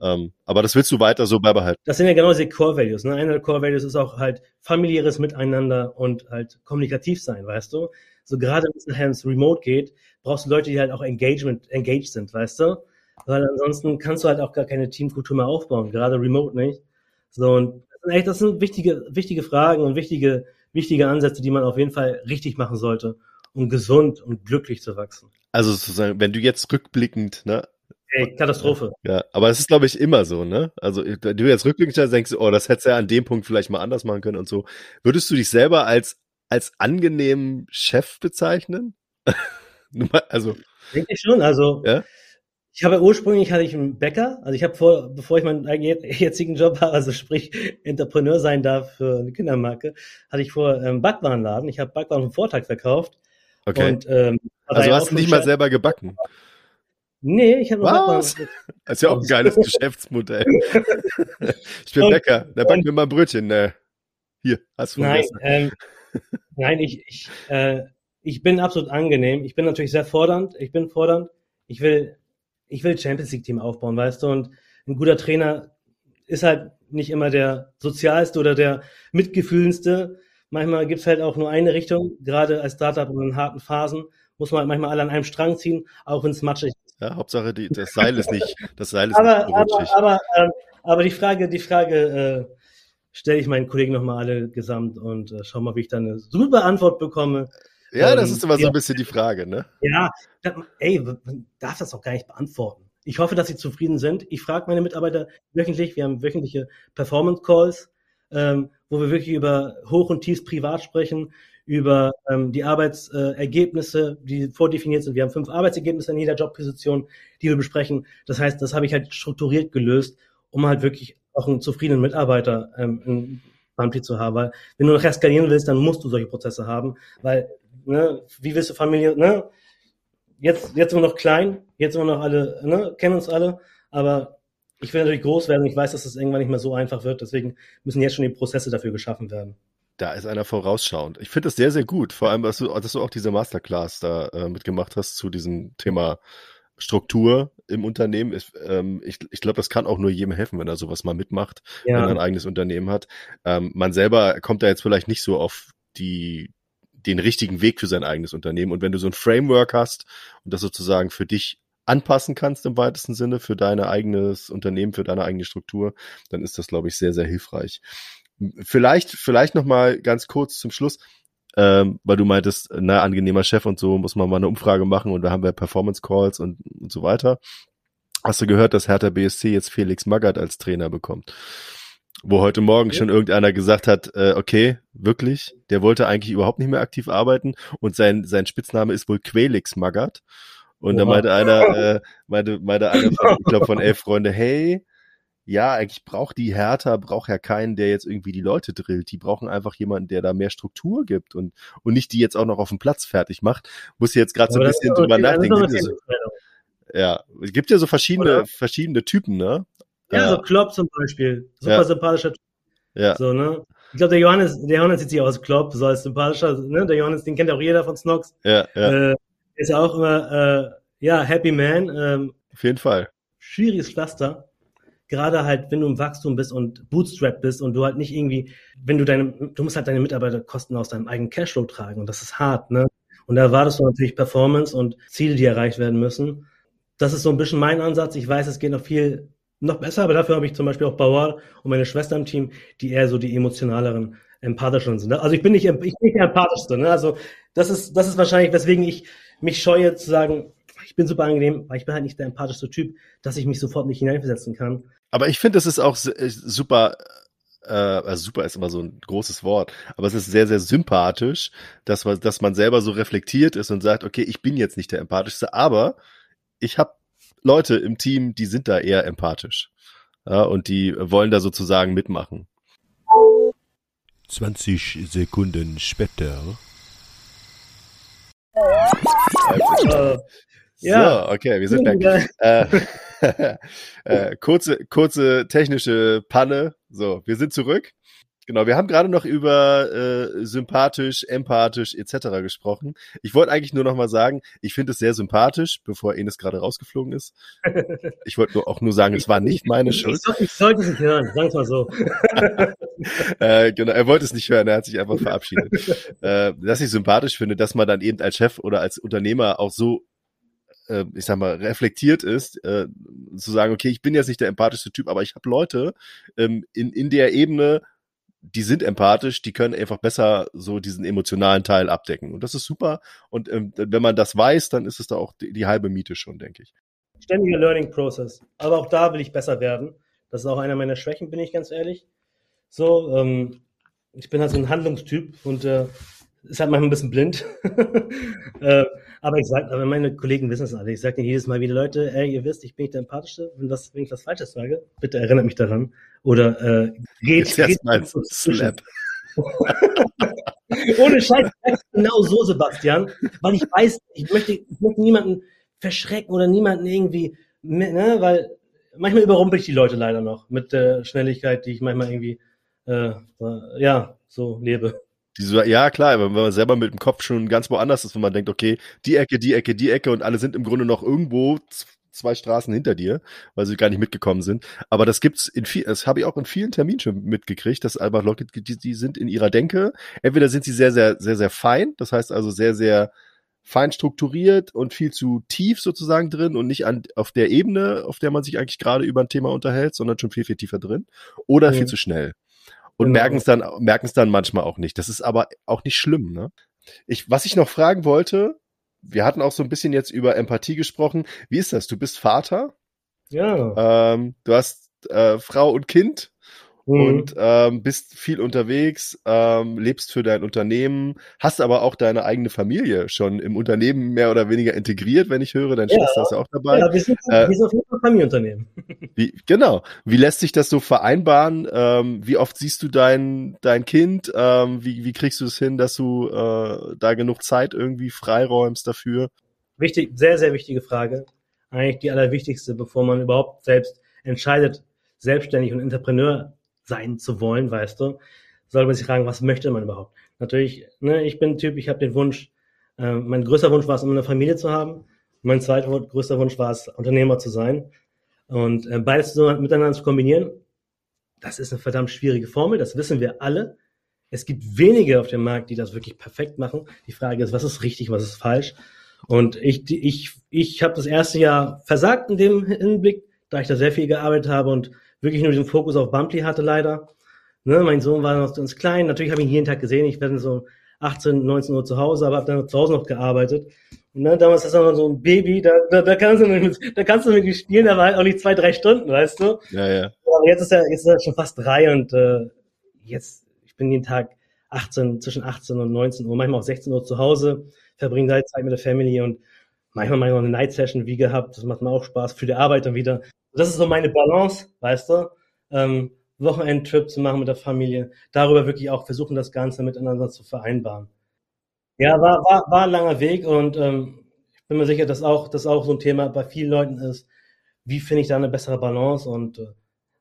Ähm, aber das willst du weiter so beibehalten. Das sind ja genau diese Core Values. Ne? Einer der Core Values ist auch halt familiäres Miteinander und halt kommunikativ sein, weißt du? So gerade wenn es nachher ins Remote geht, brauchst du Leute, die halt auch engagement, engaged sind, weißt du? Weil ansonsten kannst du halt auch gar keine Teamkultur mehr aufbauen, gerade remote nicht. So, und echt, das sind wichtige, wichtige Fragen und wichtige, wichtige Ansätze, die man auf jeden Fall richtig machen sollte, um gesund und glücklich zu wachsen. Also sozusagen, wenn du jetzt rückblickend, ne? Ey, Katastrophe. Ja, aber es ist, glaube ich, immer so, ne? Also, wenn du jetzt rückblickend denkst, oh, das hättest du ja an dem Punkt vielleicht mal anders machen können und so. Würdest du dich selber als, als angenehmen Chef bezeichnen? also. Denke ich schon, also. Ja? Ich habe ursprünglich hatte ich einen Bäcker, also ich habe vor, bevor ich meinen jetzigen Job habe, also sprich Entrepreneur sein darf für eine Kindermarke, hatte ich vor ähm, Backwarenladen. Ich habe Backwaren vom Vortag verkauft. Okay. Und, ähm, also hast du nicht mal selber gebacken? Nee, ich habe nur Backwaren. Das ist ja auch ein geiles Geschäftsmodell. ich bin und, Bäcker, der backt mir mal ein Brötchen. Ne. Hier, hast du Nein, ähm, nein, ich, ich, äh, ich bin absolut angenehm. Ich bin natürlich sehr fordernd. Ich bin fordernd. Ich will ich will Champions League Team aufbauen, weißt du, und ein guter Trainer ist halt nicht immer der sozialste oder der mitgefühlendste. Manchmal gibt's halt auch nur eine Richtung, gerade als Startup in harten Phasen muss man halt manchmal alle an einem Strang ziehen, auch wenn es matschig ist. Ja, Hauptsache die, das Seil ist nicht, das Seil ist aber, nicht aber, aber, äh, aber die Frage, die Frage äh, stelle ich meinen Kollegen nochmal alle gesamt und äh, schau mal, wie ich dann eine super Antwort bekomme. Ja, das ähm, ist immer so ein bisschen die Frage, ne? Ja, ey, man darf das auch gar nicht beantworten. Ich hoffe, dass sie zufrieden sind. Ich frage meine Mitarbeiter wöchentlich, wir haben wöchentliche Performance Calls, ähm, wo wir wirklich über Hoch- und Tiefs privat sprechen, über ähm, die Arbeitsergebnisse, die vordefiniert sind. Wir haben fünf Arbeitsergebnisse in jeder Jobposition, die wir besprechen. Das heißt, das habe ich halt strukturiert gelöst, um halt wirklich auch einen zufriedenen Mitarbeiter ähm, in Bumpy zu haben. Weil wenn du nachher skalieren willst, dann musst du solche Prozesse haben, weil ne, wie willst du Familie, ne? Jetzt, jetzt sind wir noch klein, jetzt sind wir noch alle, ne, kennen uns alle, aber ich will natürlich groß werden. Ich weiß, dass es das irgendwann nicht mehr so einfach wird. Deswegen müssen jetzt schon die Prozesse dafür geschaffen werden. Da ist einer vorausschauend. Ich finde das sehr, sehr gut. Vor allem, dass du, dass du auch diese Masterclass da äh, mitgemacht hast zu diesem Thema Struktur im Unternehmen. Ist, ähm, ich ich glaube, das kann auch nur jedem helfen, wenn er sowas mal mitmacht, ja. wenn er ein eigenes Unternehmen hat. Ähm, man selber kommt da jetzt vielleicht nicht so auf die den richtigen Weg für sein eigenes Unternehmen. Und wenn du so ein Framework hast und das sozusagen für dich anpassen kannst im weitesten Sinne für dein eigenes Unternehmen, für deine eigene Struktur, dann ist das, glaube ich, sehr, sehr hilfreich. Vielleicht, vielleicht noch mal ganz kurz zum Schluss, ähm, weil du meintest, na, angenehmer Chef und so, muss man mal eine Umfrage machen und da haben wir Performance Calls und, und so weiter. Hast du gehört, dass Hertha BSC jetzt Felix Magath als Trainer bekommt? Wo heute Morgen okay. schon irgendeiner gesagt hat, äh, okay, wirklich, der wollte eigentlich überhaupt nicht mehr aktiv arbeiten und sein, sein Spitzname ist wohl Quelix Magath. Und da meinte einer, äh, meinte, meinte einer von, ich glaube von elf Freunde, hey, ja, eigentlich braucht die Hertha, braucht ja keinen, der jetzt irgendwie die Leute drillt. Die brauchen einfach jemanden, der da mehr Struktur gibt und, und nicht die jetzt auch noch auf dem Platz fertig macht. Muss jetzt gerade so ein bisschen drüber nachdenken. So, ja, es gibt ja so verschiedene, Oder? verschiedene Typen, ne? Ja, so Klopp zum Beispiel. Super sympathischer Typ. Ja. So, ne? Ich glaube, der Johannes, der Johannes sieht sich aus Klopp, so als sympathischer, ne? Der Johannes, den kennt auch jeder von Snox. Ja, ja. Äh, ist ja auch immer, äh, ja, Happy Man. Ähm, Auf jeden Fall. Schwieriges Pflaster. Gerade halt, wenn du im Wachstum bist und Bootstrap bist und du halt nicht irgendwie, wenn du deine, du musst halt deine Mitarbeiterkosten aus deinem eigenen Cashflow tragen und das ist hart, ne? Und da erwartest du natürlich Performance und Ziele, die erreicht werden müssen. Das ist so ein bisschen mein Ansatz. Ich weiß, es geht noch viel noch besser, aber dafür habe ich zum Beispiel auch Bauer und meine Schwester im Team, die eher so die emotionaleren, empathischeren sind. Also ich bin nicht, ich bin nicht der empathischste. Ne? Also das ist, das ist wahrscheinlich, weswegen ich mich scheue zu sagen, ich bin super angenehm, weil ich bin halt nicht der empathischste Typ, dass ich mich sofort nicht hineinversetzen kann. Aber ich finde, es ist auch super, äh, also super ist immer so ein großes Wort, aber es ist sehr, sehr sympathisch, dass man, dass man selber so reflektiert ist und sagt, okay, ich bin jetzt nicht der empathischste, aber ich habe Leute im Team, die sind da eher empathisch. Ja, und die wollen da sozusagen mitmachen. 20 Sekunden später. Ja. So, okay, wir sind back. äh, äh, kurze, kurze technische Panne. So, wir sind zurück. Genau, wir haben gerade noch über äh, sympathisch, empathisch etc. gesprochen. Ich wollte eigentlich nur noch mal sagen, ich finde es sehr sympathisch, bevor Enes gerade rausgeflogen ist. Ich wollte nur auch nur sagen, es war nicht meine Schuld. Ich, sollte es nicht hören, sagen mal so. äh, genau, er wollte es nicht hören, er hat sich einfach verabschiedet. äh, dass ich sympathisch finde, dass man dann eben als Chef oder als Unternehmer auch so äh, ich sag mal, reflektiert ist, äh, zu sagen, okay, ich bin jetzt nicht der empathischste Typ, aber ich habe Leute ähm, in, in der Ebene, die sind empathisch, die können einfach besser so diesen emotionalen Teil abdecken. Und das ist super. Und ähm, wenn man das weiß, dann ist es da auch die, die halbe Miete schon, denke ich. Ständiger Learning Process. Aber auch da will ich besser werden. Das ist auch einer meiner Schwächen, bin ich ganz ehrlich. So, ähm, ich bin halt so ein Handlungstyp und äh, ist halt manchmal ein bisschen blind. äh, aber ich sage, aber meine Kollegen wissen es alle. Ich sage jedes Mal wieder, Leute, ey, ihr wisst, ich bin nicht der Empathische. Wenn, das, wenn ich was Falsches sage, bitte erinnert mich daran. Oder äh, geht. Jetzt mal Slap. Ohne Scheiß, genau so, Sebastian. Weil ich weiß, ich möchte, ich möchte niemanden verschrecken oder niemanden irgendwie, ne, weil manchmal überrumpel ich die Leute leider noch mit der Schnelligkeit, die ich manchmal irgendwie, äh, ja, so lebe. Diese, ja, klar, wenn man selber mit dem Kopf schon ganz woanders ist, wenn man denkt, okay, die Ecke, die Ecke, die Ecke und alle sind im Grunde noch irgendwo zwei Straßen hinter dir, weil sie gar nicht mitgekommen sind. Aber das gibt's in viel, das habe ich auch in vielen Terminen schon mitgekriegt, dass einfach Leute, die, die sind in ihrer Denke, entweder sind sie sehr, sehr, sehr, sehr fein, das heißt also sehr, sehr fein strukturiert und viel zu tief sozusagen drin und nicht an, auf der Ebene, auf der man sich eigentlich gerade über ein Thema unterhält, sondern schon viel, viel tiefer drin. Oder mhm. viel zu schnell und genau. merken es dann, merken es dann manchmal auch nicht. Das ist aber auch nicht schlimm, ne? Ich, was ich noch fragen wollte, wir hatten auch so ein bisschen jetzt über Empathie gesprochen. Wie ist das? Du bist Vater? Ja. Ähm, du hast äh, Frau und Kind mhm. und ähm, bist viel unterwegs, ähm, lebst für dein Unternehmen, hast aber auch deine eigene Familie schon im Unternehmen mehr oder weniger integriert, wenn ich höre, dein ja. Schwester ist ja auch dabei. Ja, wir sind, äh, wir sind auf jeden Fall Familienunternehmen. Wie, genau. Wie lässt sich das so vereinbaren? Ähm, wie oft siehst du dein, dein Kind? Ähm, wie, wie kriegst du es hin, dass du äh, da genug Zeit irgendwie freiräumst dafür? Wichtig, sehr, sehr wichtige Frage. Eigentlich die allerwichtigste, bevor man überhaupt selbst entscheidet, selbstständig und Entrepreneur sein zu wollen, weißt du. sollte man sich fragen, was möchte man überhaupt? Natürlich, ne, ich bin ein Typ, ich habe den Wunsch, äh, mein größter Wunsch war es, immer eine Familie zu haben. Mein zweiter größter Wunsch war es, Unternehmer zu sein. Und äh, beides so miteinander zu kombinieren, das ist eine verdammt schwierige Formel, das wissen wir alle. Es gibt wenige auf dem Markt, die das wirklich perfekt machen. Die Frage ist, was ist richtig, was ist falsch? Und ich, ich, ich habe das erste Jahr versagt in dem Hinblick, da ich da sehr viel gearbeitet habe und wirklich nur diesen Fokus auf Bumply hatte leider. Ne, mein Sohn war noch ganz klein. Natürlich habe ich ihn jeden Tag gesehen. Ich werde so 18, 19 Uhr zu Hause, aber habe dann zu Hause noch gearbeitet. Und ne, damals ist er noch so ein Baby, da, da, da kannst du mit, da kannst du mit spielen, aber halt auch nicht zwei, drei Stunden, weißt du? Ja, ja. Aber jetzt ist er, jetzt ist er schon fast drei und äh, jetzt, ich bin jeden Tag 18, zwischen 18 und 19 Uhr, manchmal auch 16 Uhr zu Hause, verbringe da Zeit mit der Family und manchmal mache ich noch eine Night Session wie gehabt, das macht mir auch Spaß für die Arbeit dann wieder. Das ist so meine Balance, weißt du? Ähm, Wochenendtrip zu machen mit der Familie, darüber wirklich auch versuchen, das Ganze miteinander zu vereinbaren. Ja, war, war, war ein langer Weg und ähm, ich bin mir sicher, dass auch, das auch so ein Thema bei vielen Leuten ist. Wie finde ich da eine bessere Balance? Und äh,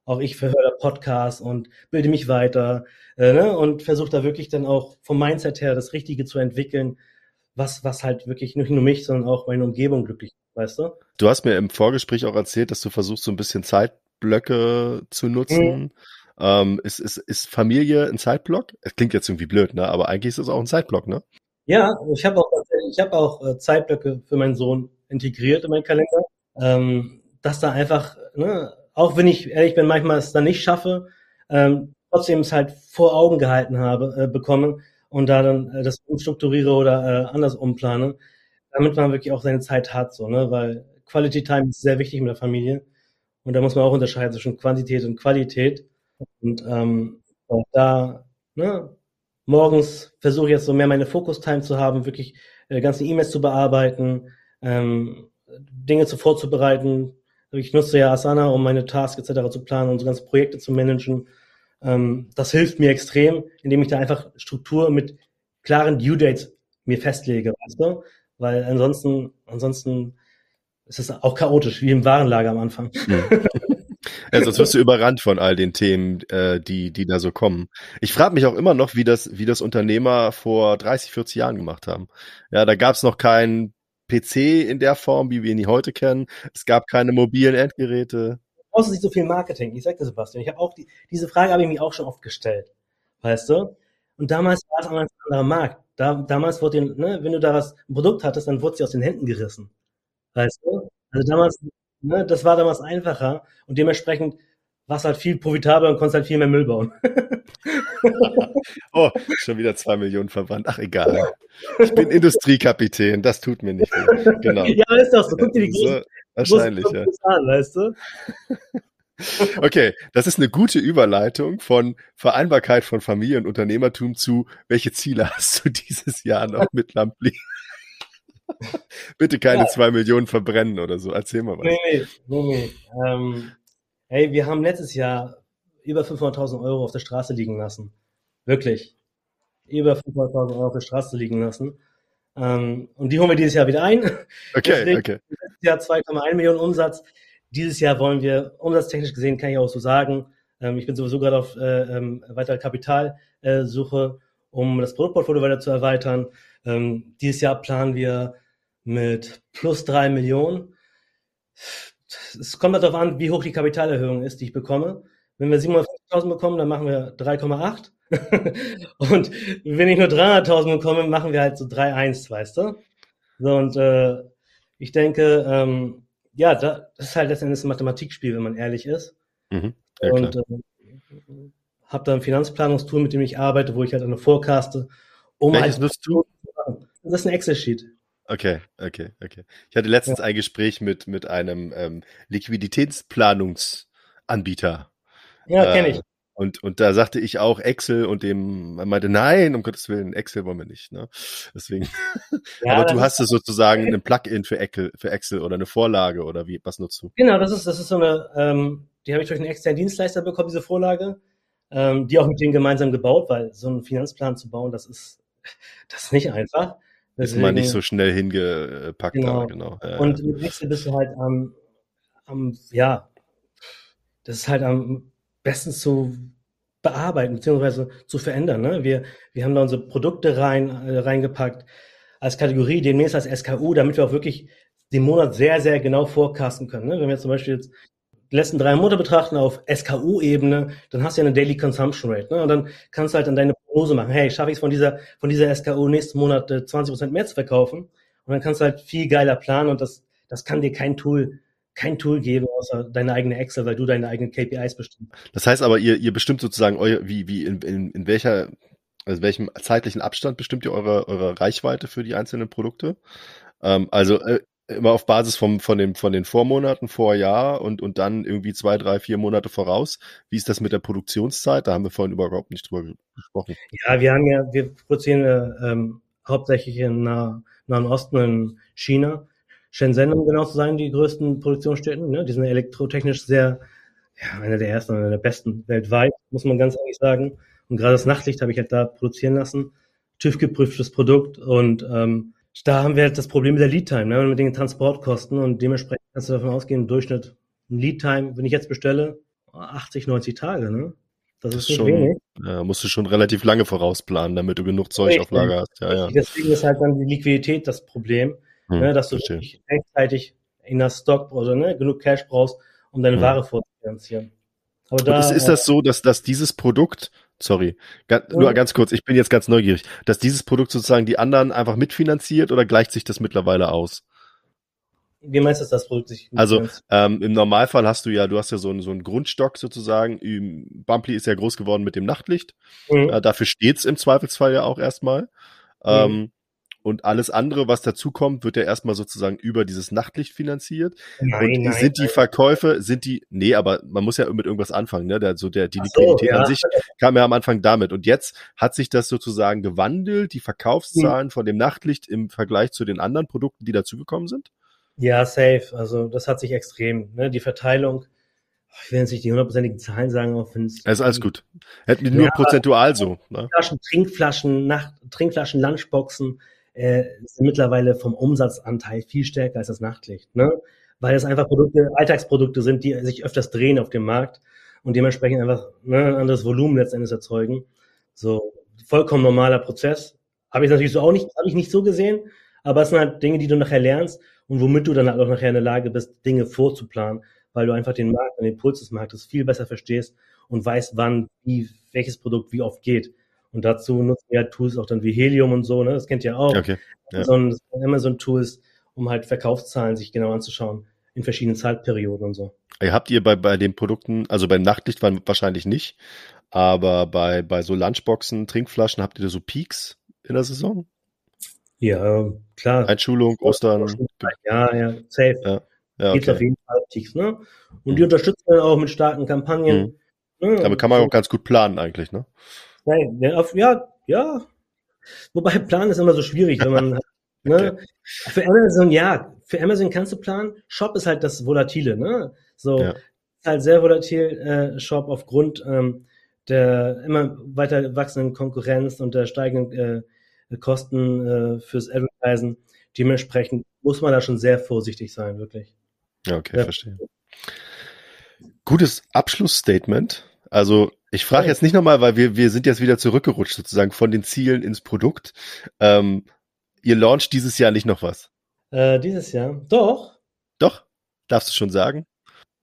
auch ich verhöre Podcasts und bilde mich weiter äh, ne? und versuche da wirklich dann auch vom Mindset her das Richtige zu entwickeln, was, was halt wirklich nicht nur mich, sondern auch meine Umgebung glücklich, weißt du? Du hast mir im Vorgespräch auch erzählt, dass du versuchst, so ein bisschen Zeit Zeitblöcke zu nutzen. Mhm. Ähm, ist, ist, ist Familie ein Zeitblock? Es klingt jetzt irgendwie blöd, ne? Aber eigentlich ist es auch ein Zeitblock, ne? Ja, ich habe auch, ich hab auch äh, Zeitblöcke für meinen Sohn integriert in meinen Kalender. Ähm, dass da einfach, ne, auch wenn ich ehrlich bin, manchmal es dann nicht schaffe, ähm, trotzdem es halt vor Augen gehalten habe, äh, bekomme und da dann äh, das umstrukturiere oder äh, anders umplane, damit man wirklich auch seine Zeit hat, so, ne, weil Quality Time ist sehr wichtig mit der Familie. Und da muss man auch unterscheiden zwischen Quantität und Qualität. Und ähm, da, ne, morgens versuche ich jetzt so mehr meine Focus-Time zu haben, wirklich äh, ganze E-Mails zu bearbeiten, ähm, Dinge zu vorzubereiten. Ich nutze ja Asana, um meine Tasks etc. zu planen und so ganze Projekte zu managen. Ähm, das hilft mir extrem, indem ich da einfach Struktur mit klaren Due Dates mir festlege, weißt du? Weil ansonsten, ansonsten es ist auch chaotisch, wie im Warenlager am Anfang. Ja. Ja, sonst wirst du überrannt von all den Themen, äh, die, die da so kommen. Ich frage mich auch immer noch, wie das, wie das Unternehmer vor 30, 40 Jahren gemacht haben. Ja, da gab es noch keinen PC in der Form, wie wir ihn heute kennen. Es gab keine mobilen Endgeräte. Brauchst nicht so viel Marketing. Ich sag dir, Sebastian, ich habe auch die, diese Frage habe ich mir auch schon oft gestellt. Weißt du? Und damals war es ein anderer Markt. Da, damals wurde, ne, wenn du da was, ein Produkt hattest, dann wurde sie aus den Händen gerissen. Weißt du? Also damals, ne, das war damals einfacher und dementsprechend war es halt viel profitabler und konntest halt viel mehr Müll bauen. oh, schon wieder zwei Millionen verbrannt. Ach, egal. Ich bin Industriekapitän, das tut mir nicht weh. Genau. Ja, ist doch so. Guck dir die so, Wahrscheinlich, ja. An, weißt du? Okay, das ist eine gute Überleitung von Vereinbarkeit von Familie und Unternehmertum zu, welche Ziele hast du dieses Jahr noch mit Lampli? Bitte keine ja. zwei Millionen verbrennen oder so. Erzähl mal was. Nee, nee, nee, nee. Ähm, hey, wir haben letztes Jahr über 500.000 Euro auf der Straße liegen lassen. Wirklich. Über 500.000 Euro auf der Straße liegen lassen. Ähm, und die holen wir dieses Jahr wieder ein. Okay, Deswegen, okay. Letztes Jahr 2,1 Millionen Umsatz. Dieses Jahr wollen wir, umsatztechnisch gesehen, kann ich auch so sagen, ähm, ich bin sowieso gerade auf äh, ähm, weitere Kapitalsuche, um das Produktportfolio weiter zu erweitern. Ähm, dieses Jahr planen wir mit plus drei Millionen. Es kommt darauf an, wie hoch die Kapitalerhöhung ist, die ich bekomme. Wenn wir 750.000 bekommen, dann machen wir 3,8. und wenn ich nur 300.000 bekomme, machen wir halt so 3,1, weißt du? So, und äh, ich denke, ähm, ja, das ist halt letztendlich ein Mathematikspiel, wenn man ehrlich ist. Mhm. Ja, und äh, habe da ein Finanzplanungstool, mit dem ich arbeite, wo ich halt eine Forecaste, um Welches halt nutzt du? Das ist ein Excel-Sheet. Okay, okay, okay. Ich hatte letztens ja. ein Gespräch mit, mit einem ähm, Liquiditätsplanungsanbieter. Ja, kenne ich. Äh, und, und da sagte ich auch Excel und dem man meinte, nein, um Gottes Willen, Excel wollen wir nicht. Ne? Deswegen. Ja, Aber du hast es sozusagen ein Plugin für Excel, für Excel oder eine Vorlage oder wie, was nutzt du? Genau, das ist, das ist so eine, ähm, die habe ich durch einen externen Dienstleister bekommen, diese Vorlage, ähm, die auch mit denen gemeinsam gebaut, weil so einen Finanzplan zu bauen, das ist, das ist nicht einfach. Deswegen, ist man nicht so schnell hingepackt genau. da, genau. Ja, und mit Excel bist du halt am, am, ja, das ist halt am besten zu bearbeiten bzw. zu verändern. Ne? Wir, wir haben da unsere Produkte rein, äh, reingepackt als Kategorie, demnächst als SKU, damit wir auch wirklich den Monat sehr, sehr genau forecasten können. Ne? Wenn wir zum Beispiel jetzt die letzten drei Monate betrachten auf SKU-Ebene, dann hast du ja eine Daily Consumption Rate. Ne? Und dann kannst du halt dann deine Prognose machen. Hey, schaffe ich es von dieser, von dieser SKU nächsten Monat äh, 20% mehr zu verkaufen? Und dann kannst du halt viel geiler planen und das, das kann dir kein Tool kein Tool geben, außer deine eigene Excel, weil du deine eigenen KPIs bestimmst. Das heißt aber, ihr, ihr bestimmt sozusagen euer, wie, wie, in, in, in welcher, also welchem zeitlichen Abstand bestimmt ihr eure, eure Reichweite für die einzelnen Produkte? Ähm, also äh, immer auf Basis vom, von, den, von den Vormonaten, Vorjahr und, und dann irgendwie zwei, drei, vier Monate voraus. Wie ist das mit der Produktionszeit? Da haben wir vorhin überhaupt nicht drüber gesprochen. Ja, wir haben ja, wir produzieren äh, ähm, hauptsächlich in Nah, Nahen Osten, in China. Shenzhen, um genau zu sein, die größten Produktionsstätten. Ne? Die sind elektrotechnisch sehr, ja, einer der ersten, einer der besten weltweit, muss man ganz ehrlich sagen. Und gerade das Nachtlicht habe ich halt da produzieren lassen. TÜV geprüftes Produkt und ähm, da haben wir halt das Problem mit der Lead Time, ne, mit den Transportkosten und dementsprechend kannst du davon ausgehen, im Durchschnitt ein Lead Time, wenn ich jetzt bestelle, 80, 90 Tage, ne? Das, das ist schon, wenig. Ja, musst du schon relativ lange vorausplanen, damit du genug Zeug Richtig. auf Lager hast. Ja, ja. Deswegen ist halt dann die Liquidität das Problem. Hm, ne, dass du wirklich rechtzeitig in der Stock oder ne, genug Cash brauchst, um deine hm. Ware vorzufinanzieren. Aber da, ist, ist das so, dass, dass dieses Produkt, sorry, ganz, nur ganz kurz, ich bin jetzt ganz neugierig, dass dieses Produkt sozusagen die anderen einfach mitfinanziert oder gleicht sich das mittlerweile aus? Wie meinst du, das Produkt sich Also ähm, im Normalfall hast du ja, du hast ja so einen, so einen Grundstock sozusagen. Bumply ist ja groß geworden mit dem Nachtlicht. Mhm. Äh, dafür steht's im Zweifelsfall ja auch erstmal. Mhm. Ähm, und alles andere, was dazukommt, wird ja erstmal sozusagen über dieses Nachtlicht finanziert. Nein, und nein, sind die. Verkäufe, sind die, nee, aber man muss ja mit irgendwas anfangen, ne? Der, so der, die Liquidität so, ja. an sich kam ja am Anfang damit. Und jetzt hat sich das sozusagen gewandelt, die Verkaufszahlen hm. von dem Nachtlicht im Vergleich zu den anderen Produkten, die dazugekommen sind? Ja, safe. Also das hat sich extrem, ne? Die Verteilung, ich will jetzt nicht die hundertprozentigen Zahlen sagen, auch wenn es. ist alles gut. Hätten wir nur ja, prozentual so. Ne? Flaschen, Trinkflaschen, Nacht, Trinkflaschen, Lunchboxen, äh, sind mittlerweile vom Umsatzanteil viel stärker als das Nachtlicht, ne? Weil es einfach Produkte, Alltagsprodukte sind, die sich öfters drehen auf dem Markt und dementsprechend einfach ne, ein anderes Volumen letztendlich erzeugen. So vollkommen normaler Prozess. Habe ich natürlich so auch nicht, habe ich nicht so gesehen, aber es sind halt Dinge, die du nachher lernst und womit du dann halt auch nachher in der Lage bist, Dinge vorzuplanen, weil du einfach den Markt den Puls des Marktes viel besser verstehst und weißt, wann, wie, welches Produkt wie oft geht. Und dazu nutzen wir halt Tools auch dann wie Helium und so, ne? Das kennt ihr auch. Okay. Ja. Amazon, Amazon Tools, um halt Verkaufszahlen sich genau anzuschauen in verschiedenen Zeitperioden und so. Habt ihr bei, bei den Produkten, also beim Nachtlicht wahrscheinlich nicht, aber bei, bei so Lunchboxen, Trinkflaschen, habt ihr da so Peaks in der Saison? Ja, klar. Einschulung, Ostern. Ja, ja, safe. Ja, ja, okay. Geht auf jeden Fall Peaks, ne? Und mhm. die unterstützen wir auch mit starken Kampagnen. Mhm. Ne? Damit kann man auch ganz gut planen eigentlich, ne? Nein, ja, ja. Wobei Plan ist immer so schwierig, wenn man, ne? Okay. Für Amazon, ja, für Amazon kannst du planen. Shop ist halt das Volatile, ne? So, ja. ist halt sehr volatil, äh, Shop aufgrund ähm, der immer weiter wachsenden Konkurrenz und der steigenden äh, Kosten äh, fürs Advertisen. Dementsprechend muss man da schon sehr vorsichtig sein, wirklich. Ja, okay, ja. verstehe. Gutes Abschlussstatement. Also ich frage jetzt nicht nochmal, weil wir, wir sind jetzt wieder zurückgerutscht sozusagen von den Zielen ins Produkt. Ähm, ihr launcht dieses Jahr nicht noch was? Äh, dieses Jahr? Doch. Doch? Darfst du schon sagen?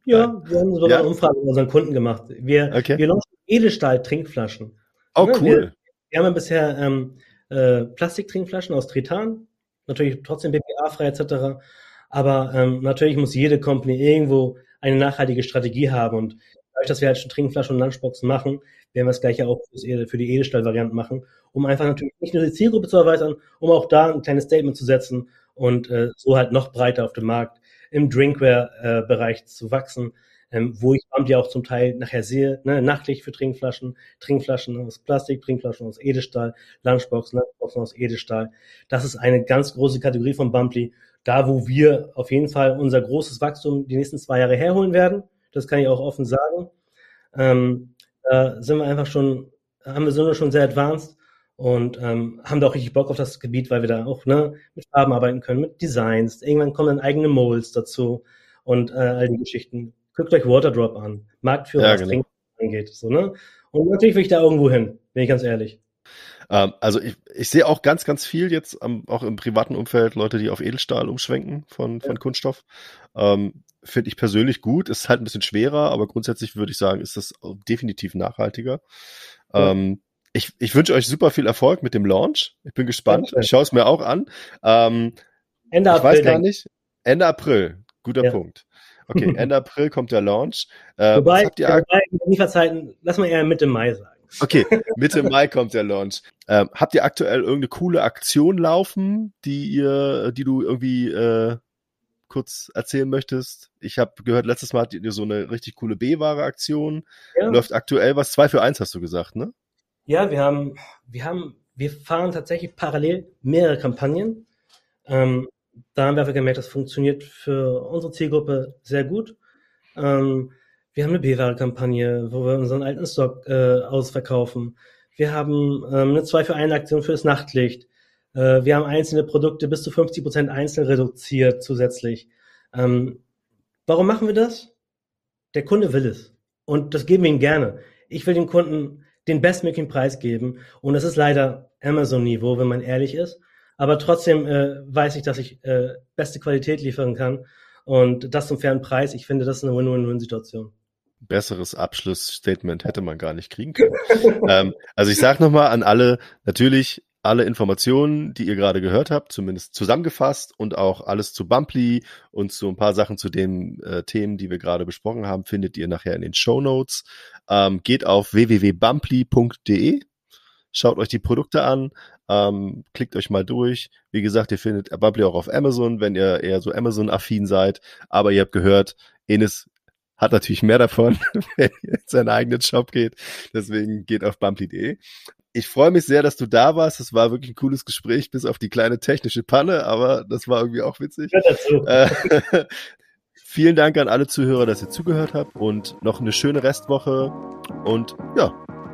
Ja, Nein. wir haben sogar ja? eine Umfrage mit unseren Kunden gemacht. Wir, okay. wir launchen Edelstahl-Trinkflaschen. Oh, ja, cool. Wir, wir, haben ja bisher ähm, äh, Plastiktrinkflaschen aus Tritan, natürlich trotzdem BPA-frei etc. Aber ähm, natürlich muss jede Company irgendwo eine nachhaltige Strategie haben und dadurch, dass wir halt schon Trinkflaschen und Lunchboxen machen, werden wir das gleiche auch für die Edelstahl-Variante machen, um einfach natürlich nicht nur die Zielgruppe zu erweitern, um auch da ein kleines Statement zu setzen und äh, so halt noch breiter auf dem Markt im Drinkware-Bereich äh, zu wachsen, ähm, wo ich ja auch zum Teil nachher sehe, ne, Nachtlicht für Trinkflaschen, Trinkflaschen aus Plastik, Trinkflaschen aus Edelstahl, Lunchboxen, Lunchboxen aus Edelstahl. Das ist eine ganz große Kategorie von Bumply, da wo wir auf jeden Fall unser großes Wachstum die nächsten zwei Jahre herholen werden. Das kann ich auch offen sagen. Ähm, da sind wir einfach schon, haben wir sind schon sehr advanced und ähm, haben da auch richtig Bock auf das Gebiet, weil wir da auch ne, mit Farben arbeiten können, mit Designs. Irgendwann kommen dann eigene Molds dazu und äh, all die Geschichten. Guckt euch Waterdrop an, Marktführer, ja, genau. angeht. So, ne? Und natürlich will ich da irgendwo hin, bin ich ganz ehrlich. Ähm, also ich, ich sehe auch ganz, ganz viel jetzt am, auch im privaten Umfeld Leute, die auf Edelstahl umschwenken von, von ja. Kunststoff. Ähm, Finde ich persönlich gut, ist halt ein bisschen schwerer, aber grundsätzlich würde ich sagen, ist das definitiv nachhaltiger. Ja. Ähm, ich, ich wünsche euch super viel Erfolg mit dem Launch. Ich bin gespannt. Ich schaue es mir auch an. Ähm, Ende April. Ich weiß gar nicht. Ende April. Guter ja. Punkt. Okay, Ende April kommt der Launch. Äh, wobei, wobei Lieferzeiten, lass mal eher Mitte Mai sagen. Okay, Mitte Mai kommt der Launch. Ähm, habt ihr aktuell irgendeine coole Aktion laufen, die ihr, die du irgendwie äh, kurz erzählen möchtest? Ich habe gehört, letztes Mal hattet ihr so eine richtig coole B-Ware-Aktion. Ja. Läuft aktuell was? Zwei für eins hast du gesagt, ne? Ja, wir haben, wir haben, wir fahren tatsächlich parallel mehrere Kampagnen. Ähm, da haben wir einfach gemerkt, das funktioniert für unsere Zielgruppe sehr gut. Ähm, wir haben eine B-Ware-Kampagne, wo wir unseren alten Stock äh, ausverkaufen. Wir haben ähm, eine 2 für 1 Aktion fürs Nachtlicht. Äh, wir haben einzelne Produkte bis zu 50 Prozent einzeln reduziert zusätzlich. Ähm, warum machen wir das? Der Kunde will es. Und das geben wir ihm gerne. Ich will dem Kunden den bestmöglichen Preis geben. Und das ist leider Amazon-Niveau, wenn man ehrlich ist. Aber trotzdem äh, weiß ich, dass ich äh, beste Qualität liefern kann. Und das zum fairen Preis. Ich finde, das ist eine Win-Win-Win-Situation besseres Abschlussstatement hätte man gar nicht kriegen können. ähm, also ich sage nochmal an alle, natürlich alle Informationen, die ihr gerade gehört habt, zumindest zusammengefasst und auch alles zu Bumply und zu ein paar Sachen zu den äh, Themen, die wir gerade besprochen haben, findet ihr nachher in den Show Notes. Ähm, geht auf www.bumply.de, schaut euch die Produkte an, ähm, klickt euch mal durch. Wie gesagt, ihr findet Bumply auch auf Amazon, wenn ihr eher so Amazon-affin seid. Aber ihr habt gehört, Enes hat natürlich mehr davon, wenn ihr in seinen eigenen Shop geht. Deswegen geht auf bumply.de ich freue mich sehr, dass du da warst. Es war wirklich ein cooles Gespräch, bis auf die kleine technische Panne, aber das war irgendwie auch witzig. Ja. Äh, vielen Dank an alle Zuhörer, dass ihr zugehört habt und noch eine schöne Restwoche und ja,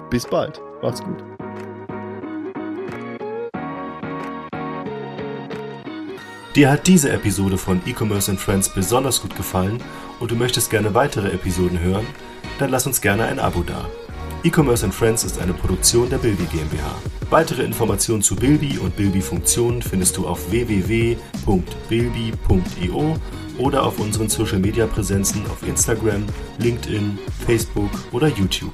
bis bald. Macht's gut. Dir hat diese Episode von E-Commerce and Friends besonders gut gefallen und du möchtest gerne weitere Episoden hören? Dann lass uns gerne ein Abo da. E-Commerce and Friends ist eine Produktion der Bilby GmbH. Weitere Informationen zu Bilby und Bilby-Funktionen findest du auf www.bilby.io oder auf unseren Social-Media-Präsenzen auf Instagram, LinkedIn, Facebook oder YouTube.